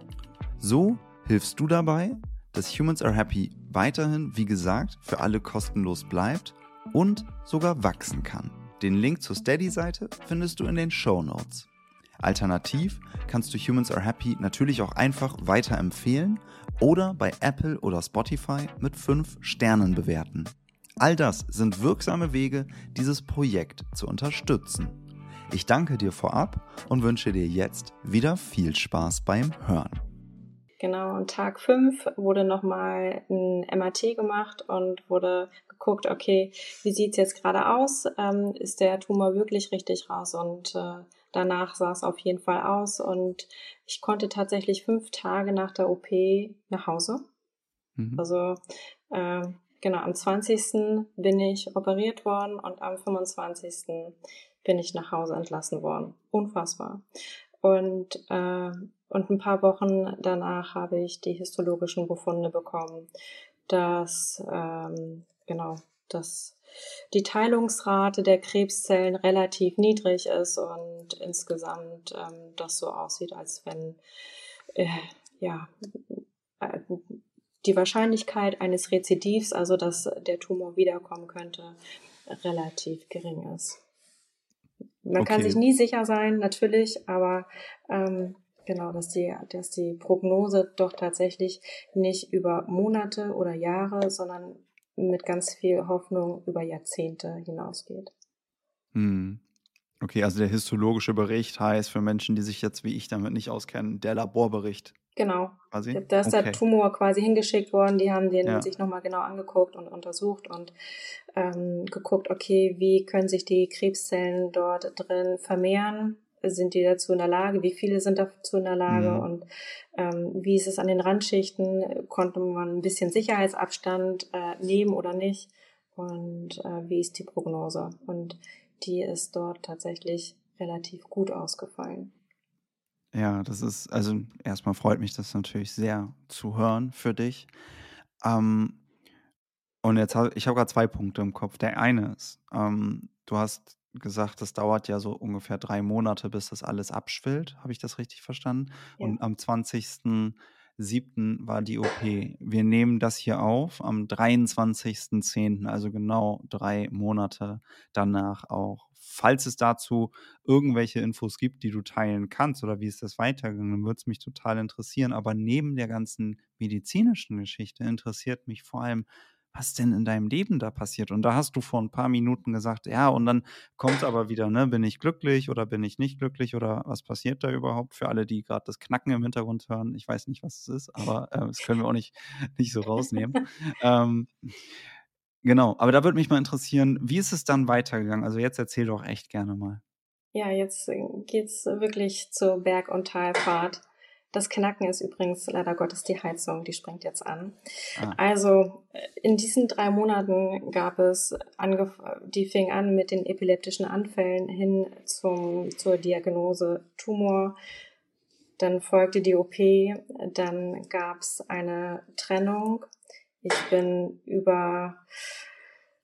So hilfst du dabei, dass Humans Are Happy weiterhin, wie gesagt, für alle kostenlos bleibt und sogar wachsen kann. Den Link zur Steady-Seite findest du in den Show Notes. Alternativ kannst du Humans Are Happy natürlich auch einfach weiterempfehlen oder bei Apple oder Spotify mit 5 Sternen bewerten. All das sind wirksame Wege, dieses Projekt zu unterstützen. Ich danke dir vorab und wünsche dir jetzt wieder viel Spaß beim Hören. Genau, und Tag 5 wurde nochmal ein MRT gemacht und wurde geguckt, okay, wie sieht's jetzt gerade aus? Ähm, ist der Tumor wirklich richtig raus? Und äh, danach sah es auf jeden Fall aus. Und ich konnte tatsächlich fünf Tage nach der OP nach Hause. Mhm. Also äh, genau, am 20. bin ich operiert worden und am 25. bin ich nach Hause entlassen worden. Unfassbar. Und äh, und ein paar Wochen danach habe ich die histologischen Befunde bekommen, dass ähm, genau, dass die Teilungsrate der Krebszellen relativ niedrig ist und insgesamt ähm, das so aussieht, als wenn äh, ja äh, die Wahrscheinlichkeit eines Rezidivs, also dass der Tumor wiederkommen könnte, relativ gering ist. Man okay. kann sich nie sicher sein, natürlich, aber ähm, Genau, dass die, dass die Prognose doch tatsächlich nicht über Monate oder Jahre, sondern mit ganz viel Hoffnung über Jahrzehnte hinausgeht. Hm. Okay, also der histologische Bericht heißt für Menschen, die sich jetzt wie ich damit nicht auskennen, der Laborbericht. Genau. Quasi? Da ist okay. der Tumor quasi hingeschickt worden, die haben den ja. sich nochmal genau angeguckt und untersucht und ähm, geguckt, okay, wie können sich die Krebszellen dort drin vermehren? Sind die dazu in der Lage? Wie viele sind dazu in der Lage? Mhm. Und ähm, wie ist es an den Randschichten? Konnte man ein bisschen Sicherheitsabstand äh, nehmen oder nicht? Und äh, wie ist die Prognose? Und die ist dort tatsächlich relativ gut ausgefallen. Ja, das ist, also erstmal freut mich das natürlich sehr zu hören für dich. Ähm, und jetzt habe ich habe gerade zwei Punkte im Kopf. Der eine ist, ähm, du hast gesagt, das dauert ja so ungefähr drei Monate, bis das alles abschwillt. Habe ich das richtig verstanden? Ja. Und am 20. 7. war die OP. Wir nehmen das hier auf am 23.10., also genau drei Monate danach auch. Falls es dazu irgendwelche Infos gibt, die du teilen kannst oder wie ist das weitergegangen, würde es mich total interessieren. Aber neben der ganzen medizinischen Geschichte interessiert mich vor allem, was denn in deinem Leben da passiert? Und da hast du vor ein paar Minuten gesagt, ja, und dann kommt aber wieder, ne, bin ich glücklich oder bin ich nicht glücklich oder was passiert da überhaupt? Für alle, die gerade das Knacken im Hintergrund hören, ich weiß nicht, was es ist, aber äh, das können wir auch nicht, nicht so rausnehmen. ähm, genau, aber da würde mich mal interessieren, wie ist es dann weitergegangen? Also jetzt erzähl doch echt gerne mal. Ja, jetzt äh, geht's wirklich zur Berg- und Talfahrt. Das Knacken ist übrigens leider Gottes die Heizung, die springt jetzt an. Ah. Also äh, in diesen drei Monaten gab es, die fing an mit den epileptischen Anfällen hin zum, zur Diagnose Tumor. Dann folgte die OP, dann gab es eine Trennung. Ich bin über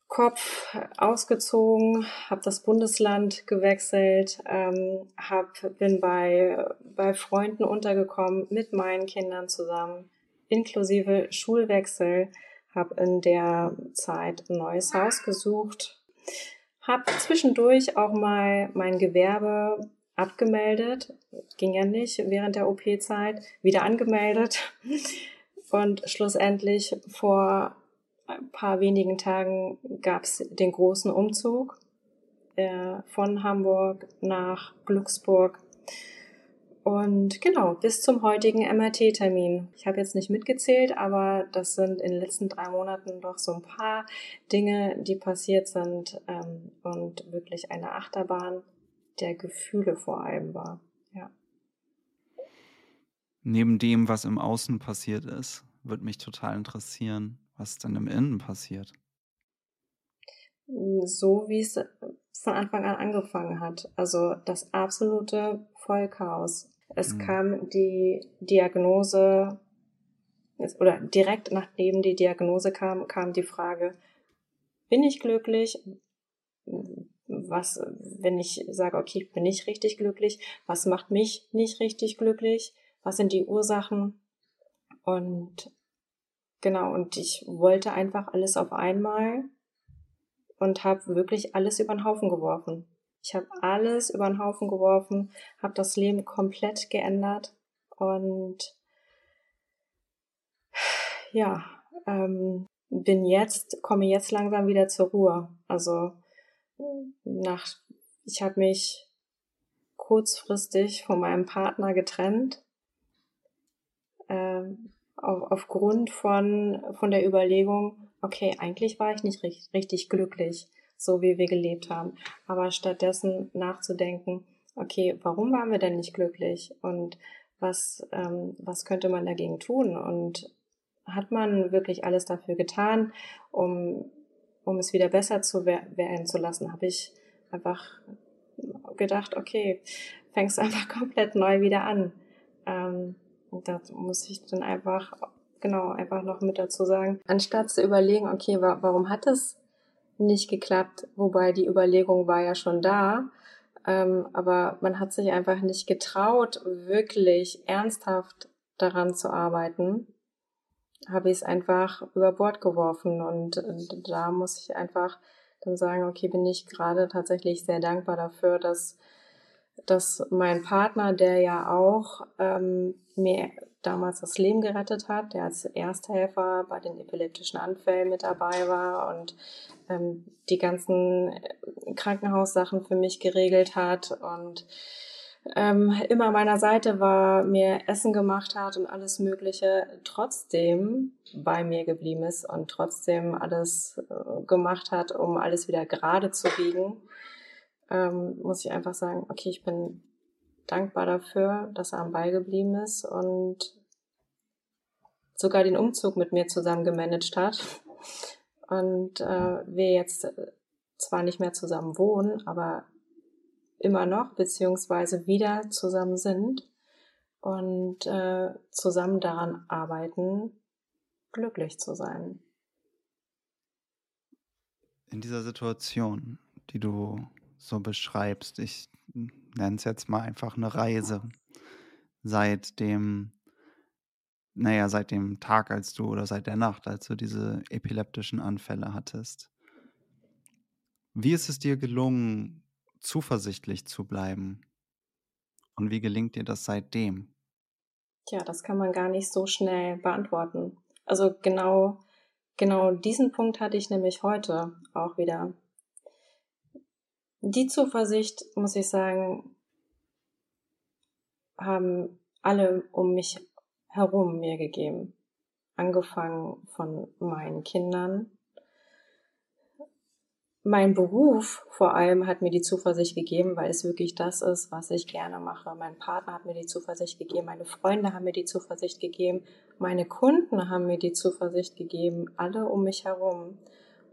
Kopf ausgezogen, habe das Bundesland gewechselt, ähm, hab, bin bei, bei Freunden untergekommen mit meinen Kindern zusammen, inklusive Schulwechsel, habe in der Zeit ein neues Haus gesucht, habe zwischendurch auch mal mein Gewerbe abgemeldet, ging ja nicht während der OP-Zeit, wieder angemeldet und schlussendlich vor ein paar wenigen Tagen gab es den großen Umzug äh, von Hamburg nach Glücksburg. Und genau, bis zum heutigen MRT-Termin. Ich habe jetzt nicht mitgezählt, aber das sind in den letzten drei Monaten doch so ein paar Dinge, die passiert sind ähm, und wirklich eine Achterbahn der Gefühle vor allem war. Ja. Neben dem, was im Außen passiert ist, würde mich total interessieren, was dann im Innen passiert? So wie es von Anfang an angefangen hat. Also das absolute Vollchaos. Es mhm. kam die Diagnose, oder direkt nachdem die Diagnose kam, kam die Frage, bin ich glücklich? Was, wenn ich sage, okay, ich bin nicht richtig glücklich, was macht mich nicht richtig glücklich? Was sind die Ursachen? Und Genau, und ich wollte einfach alles auf einmal und habe wirklich alles über den Haufen geworfen. Ich habe alles über den Haufen geworfen, habe das Leben komplett geändert und ja, ähm, bin jetzt, komme jetzt langsam wieder zur Ruhe. Also nach, ich habe mich kurzfristig von meinem Partner getrennt. Ähm, auf, aufgrund von, von der Überlegung, okay, eigentlich war ich nicht richtig, richtig glücklich, so wie wir gelebt haben. Aber stattdessen nachzudenken, okay, warum waren wir denn nicht glücklich und was, ähm, was könnte man dagegen tun und hat man wirklich alles dafür getan, um, um es wieder besser zu werden zu lassen, habe ich einfach gedacht, okay, fängst einfach komplett neu wieder an. Ähm, und da muss ich dann einfach, genau, einfach noch mit dazu sagen, anstatt zu überlegen, okay, wa warum hat es nicht geklappt, wobei die Überlegung war ja schon da, ähm, aber man hat sich einfach nicht getraut, wirklich ernsthaft daran zu arbeiten, habe ich es einfach über Bord geworfen und, und da muss ich einfach dann sagen, okay, bin ich gerade tatsächlich sehr dankbar dafür, dass dass mein Partner, der ja auch ähm, mir damals das Leben gerettet hat, der als Ersthelfer bei den epileptischen Anfällen mit dabei war und ähm, die ganzen Krankenhaussachen für mich geregelt hat und ähm, immer meiner Seite war, mir Essen gemacht hat und alles Mögliche, trotzdem bei mir geblieben ist und trotzdem alles äh, gemacht hat, um alles wieder gerade zu biegen, ähm, muss ich einfach sagen, okay, ich bin dankbar dafür, dass er am Ball geblieben ist und sogar den Umzug mit mir zusammen gemanagt hat. Und äh, wir jetzt zwar nicht mehr zusammen wohnen, aber immer noch beziehungsweise wieder zusammen sind und äh, zusammen daran arbeiten, glücklich zu sein. In dieser Situation, die du so beschreibst, ich nenne es jetzt mal einfach eine Reise, seit dem, naja, seit dem Tag, als du oder seit der Nacht, als du diese epileptischen Anfälle hattest. Wie ist es dir gelungen, zuversichtlich zu bleiben? Und wie gelingt dir das seitdem? Tja, das kann man gar nicht so schnell beantworten. Also genau, genau diesen Punkt hatte ich nämlich heute auch wieder. Die Zuversicht, muss ich sagen, haben alle um mich herum mir gegeben. Angefangen von meinen Kindern, mein Beruf vor allem hat mir die Zuversicht gegeben, weil es wirklich das ist, was ich gerne mache. Mein Partner hat mir die Zuversicht gegeben, meine Freunde haben mir die Zuversicht gegeben, meine Kunden haben mir die Zuversicht gegeben, alle um mich herum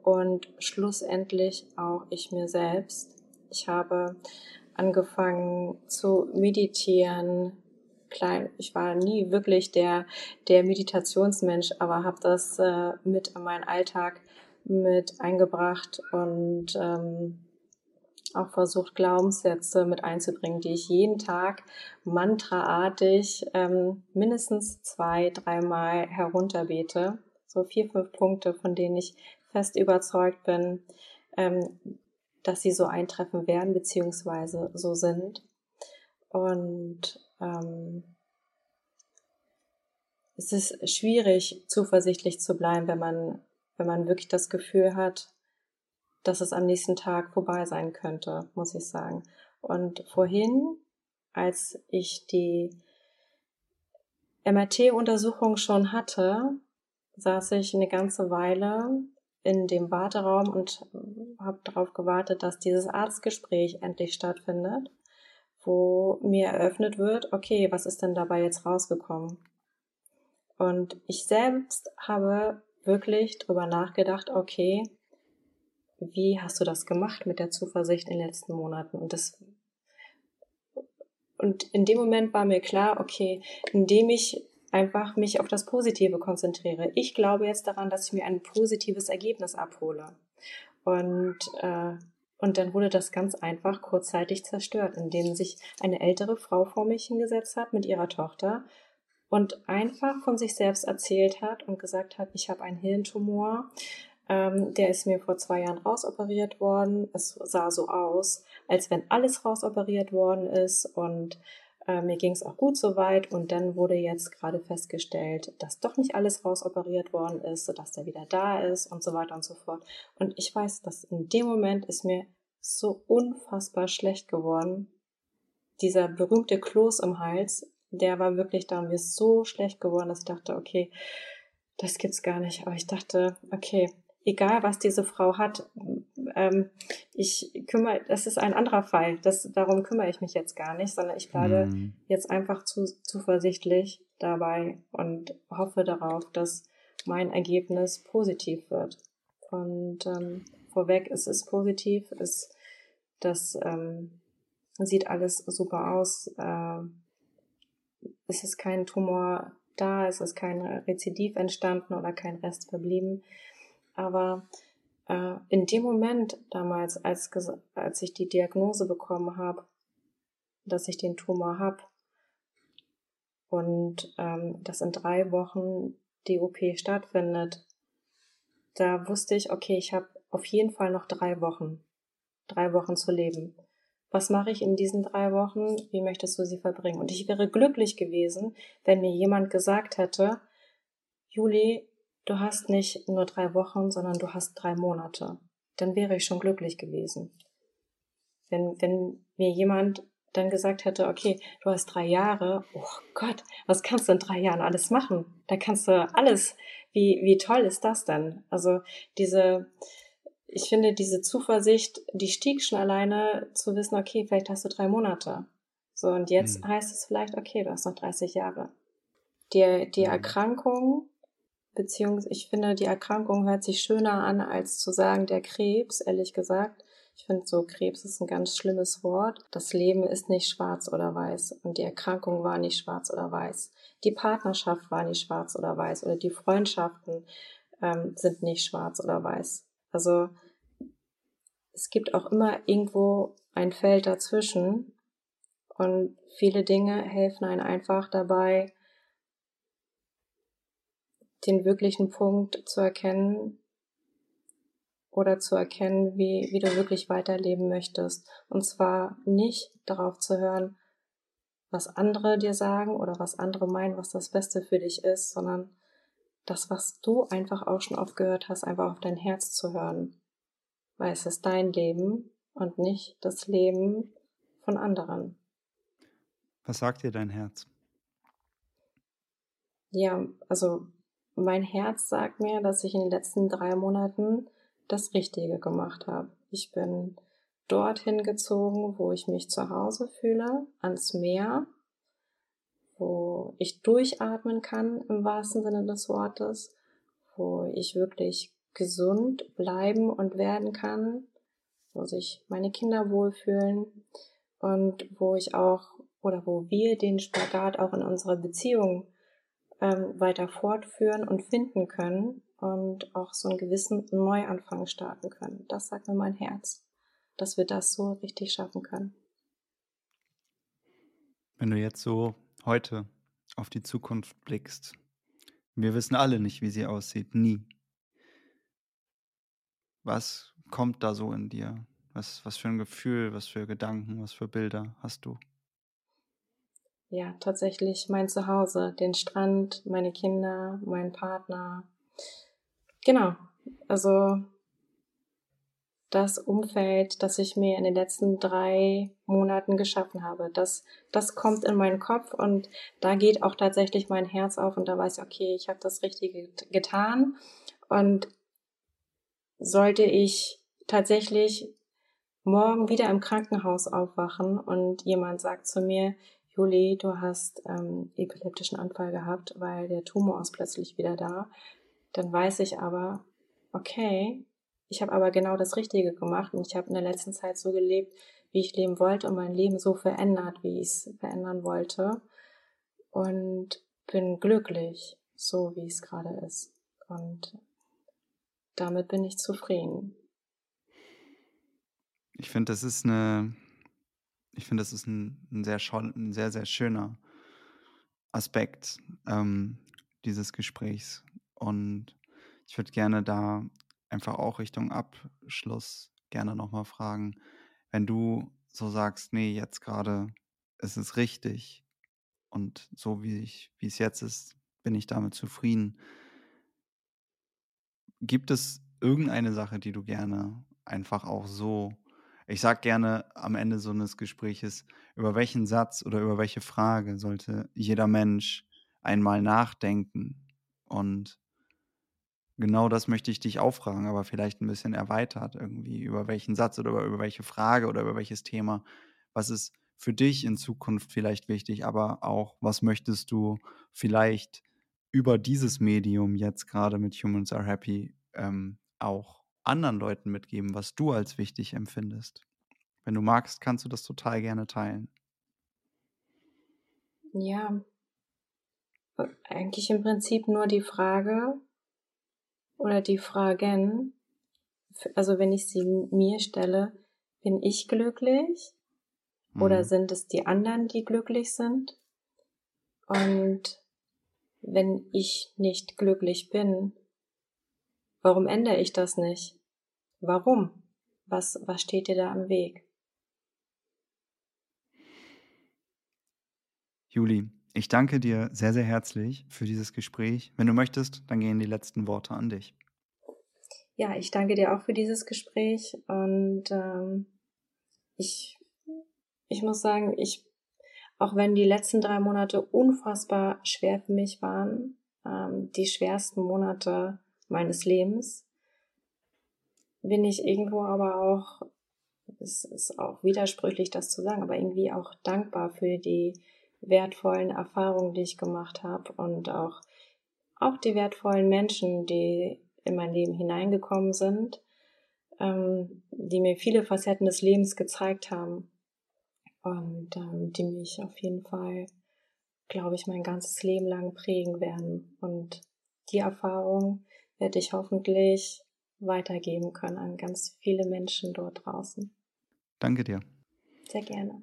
und schlussendlich auch ich mir selbst. Ich habe angefangen zu meditieren. Klein, ich war nie wirklich der der Meditationsmensch, aber habe das äh, mit in meinen Alltag mit eingebracht und ähm, auch versucht, Glaubenssätze mit einzubringen, die ich jeden Tag mantraartig ähm, mindestens zwei, dreimal herunterbete. So vier, fünf Punkte, von denen ich fest überzeugt bin, ähm, dass sie so eintreffen werden, beziehungsweise so sind. Und ähm, es ist schwierig, zuversichtlich zu bleiben, wenn man wenn man wirklich das Gefühl hat, dass es am nächsten Tag vorbei sein könnte, muss ich sagen. Und vorhin, als ich die MRT-Untersuchung schon hatte, saß ich eine ganze Weile in dem Warteraum und habe darauf gewartet, dass dieses Arztgespräch endlich stattfindet, wo mir eröffnet wird, okay, was ist denn dabei jetzt rausgekommen? Und ich selbst habe wirklich drüber nachgedacht, okay, wie hast du das gemacht mit der Zuversicht in den letzten Monaten? Und das und in dem Moment war mir klar, okay, indem ich einfach mich auf das Positive konzentriere. Ich glaube jetzt daran, dass ich mir ein positives Ergebnis abhole. Und, äh, und dann wurde das ganz einfach kurzzeitig zerstört, indem sich eine ältere Frau vor mich hingesetzt hat mit ihrer Tochter und einfach von sich selbst erzählt hat und gesagt hat, ich habe einen Hirntumor. Ähm, der ist mir vor zwei Jahren rausoperiert worden. Es sah so aus, als wenn alles rausoperiert worden ist und äh, mir ging es auch gut soweit und dann wurde jetzt gerade festgestellt, dass doch nicht alles rausoperiert worden ist, sodass der wieder da ist und so weiter und so fort. Und ich weiß, dass in dem Moment ist mir so unfassbar schlecht geworden. Dieser berühmte Kloß im Hals, der war wirklich da und mir ist so schlecht geworden, dass ich dachte, okay, das gibt's gar nicht. Aber ich dachte, okay, egal was diese Frau hat, ähm, ich kümmere, das ist ein anderer Fall. Das, darum kümmere ich mich jetzt gar nicht, sondern ich bleibe mhm. jetzt einfach zu, zuversichtlich dabei und hoffe darauf, dass mein Ergebnis positiv wird. Und ähm, vorweg, es ist positiv, es das ähm, sieht alles super aus. Äh, es ist kein Tumor da, es ist kein Rezidiv entstanden oder kein Rest verblieben. Aber äh, in dem Moment damals, als, als ich die Diagnose bekommen habe, dass ich den Tumor habe und ähm, dass in drei Wochen die OP stattfindet, da wusste ich, okay, ich habe auf jeden Fall noch drei Wochen, drei Wochen zu leben was mache ich in diesen drei Wochen? Wie möchtest du sie verbringen? Und ich wäre glücklich gewesen, wenn mir jemand gesagt hätte, Juli, du hast nicht nur drei Wochen, sondern du hast drei Monate. Dann wäre ich schon glücklich gewesen. Wenn, wenn mir jemand dann gesagt hätte, okay, du hast drei Jahre, oh Gott, was kannst du in drei Jahren alles machen? Da kannst du alles. Wie, wie toll ist das denn? Also diese, ich finde diese Zuversicht, die stieg schon alleine zu wissen, okay, vielleicht hast du drei Monate. So, und jetzt mhm. heißt es vielleicht, okay, du hast noch 30 Jahre. Die, die. Erkrankung, beziehungsweise ich finde, die Erkrankung hört sich schöner an, als zu sagen, der Krebs, ehrlich gesagt. Ich finde so, Krebs ist ein ganz schlimmes Wort. Das Leben ist nicht schwarz oder weiß und die Erkrankung war nicht schwarz oder weiß. Die Partnerschaft war nicht schwarz oder weiß oder die Freundschaften ähm, sind nicht schwarz oder weiß. Also es gibt auch immer irgendwo ein Feld dazwischen und viele Dinge helfen einem einfach dabei, den wirklichen Punkt zu erkennen oder zu erkennen, wie, wie du wirklich weiterleben möchtest. Und zwar nicht darauf zu hören, was andere dir sagen oder was andere meinen, was das Beste für dich ist, sondern das, was du einfach auch schon oft gehört hast, einfach auf dein Herz zu hören weil es ist dein Leben und nicht das Leben von anderen. Was sagt dir dein Herz? Ja, also mein Herz sagt mir, dass ich in den letzten drei Monaten das Richtige gemacht habe. Ich bin dorthin gezogen, wo ich mich zu Hause fühle, ans Meer, wo ich durchatmen kann im wahrsten Sinne des Wortes, wo ich wirklich gesund bleiben und werden kann, wo sich meine Kinder wohlfühlen und wo ich auch oder wo wir den Spagat auch in unserer Beziehung ähm, weiter fortführen und finden können und auch so einen gewissen Neuanfang starten können. Das sagt mir mein Herz, dass wir das so richtig schaffen können. Wenn du jetzt so heute auf die Zukunft blickst, wir wissen alle nicht, wie sie aussieht, nie. Was kommt da so in dir? Was, was für ein Gefühl, was für Gedanken, was für Bilder hast du? Ja, tatsächlich mein Zuhause, den Strand, meine Kinder, mein Partner. Genau. Also das Umfeld, das ich mir in den letzten drei Monaten geschaffen habe. Das, das kommt in meinen Kopf und da geht auch tatsächlich mein Herz auf und da weiß ich, okay, ich habe das Richtige getan und sollte ich tatsächlich morgen wieder im Krankenhaus aufwachen und jemand sagt zu mir, Juli, du hast ähm, epileptischen Anfall gehabt, weil der Tumor ist plötzlich wieder da, dann weiß ich aber, okay, ich habe aber genau das Richtige gemacht und ich habe in der letzten Zeit so gelebt, wie ich leben wollte und mein Leben so verändert, wie ich es verändern wollte und bin glücklich, so wie es gerade ist. Und damit bin ich zufrieden. Ich finde, das ist eine, ich finde, das ist ein, ein, sehr, ein sehr, sehr schöner Aspekt ähm, dieses Gesprächs. Und ich würde gerne da einfach auch Richtung Abschluss gerne nochmal fragen, wenn du so sagst, nee, jetzt gerade ist es richtig und so wie ich, wie es jetzt ist, bin ich damit zufrieden. Gibt es irgendeine Sache, die du gerne einfach auch so ich sage gerne am Ende so eines Gespräches, über welchen Satz oder über welche Frage sollte jeder Mensch einmal nachdenken. Und genau das möchte ich dich auffragen, aber vielleicht ein bisschen erweitert irgendwie, über welchen Satz oder über welche Frage oder über welches Thema. Was ist für dich in Zukunft vielleicht wichtig, aber auch, was möchtest du vielleicht über dieses Medium jetzt gerade mit Humans Are Happy ähm, auch anderen Leuten mitgeben, was du als wichtig empfindest. Wenn du magst, kannst du das total gerne teilen. Ja, eigentlich im Prinzip nur die Frage oder die Fragen, also wenn ich sie mir stelle, bin ich glücklich oder mhm. sind es die anderen, die glücklich sind? Und wenn ich nicht glücklich bin, Warum ändere ich das nicht? Warum? Was, was steht dir da am Weg? Juli, ich danke dir sehr, sehr herzlich für dieses Gespräch. Wenn du möchtest, dann gehen die letzten Worte an dich. Ja, ich danke dir auch für dieses Gespräch und ähm, ich, ich muss sagen, ich, auch wenn die letzten drei Monate unfassbar schwer für mich waren, ähm, die schwersten Monate meines Lebens, bin ich irgendwo aber auch, es ist auch widersprüchlich, das zu sagen, aber irgendwie auch dankbar für die wertvollen Erfahrungen, die ich gemacht habe und auch, auch die wertvollen Menschen, die in mein Leben hineingekommen sind, ähm, die mir viele Facetten des Lebens gezeigt haben und ähm, die mich auf jeden Fall, glaube ich, mein ganzes Leben lang prägen werden. Und die Erfahrung werde ich hoffentlich weitergeben können an ganz viele Menschen dort draußen. Danke dir. Sehr gerne.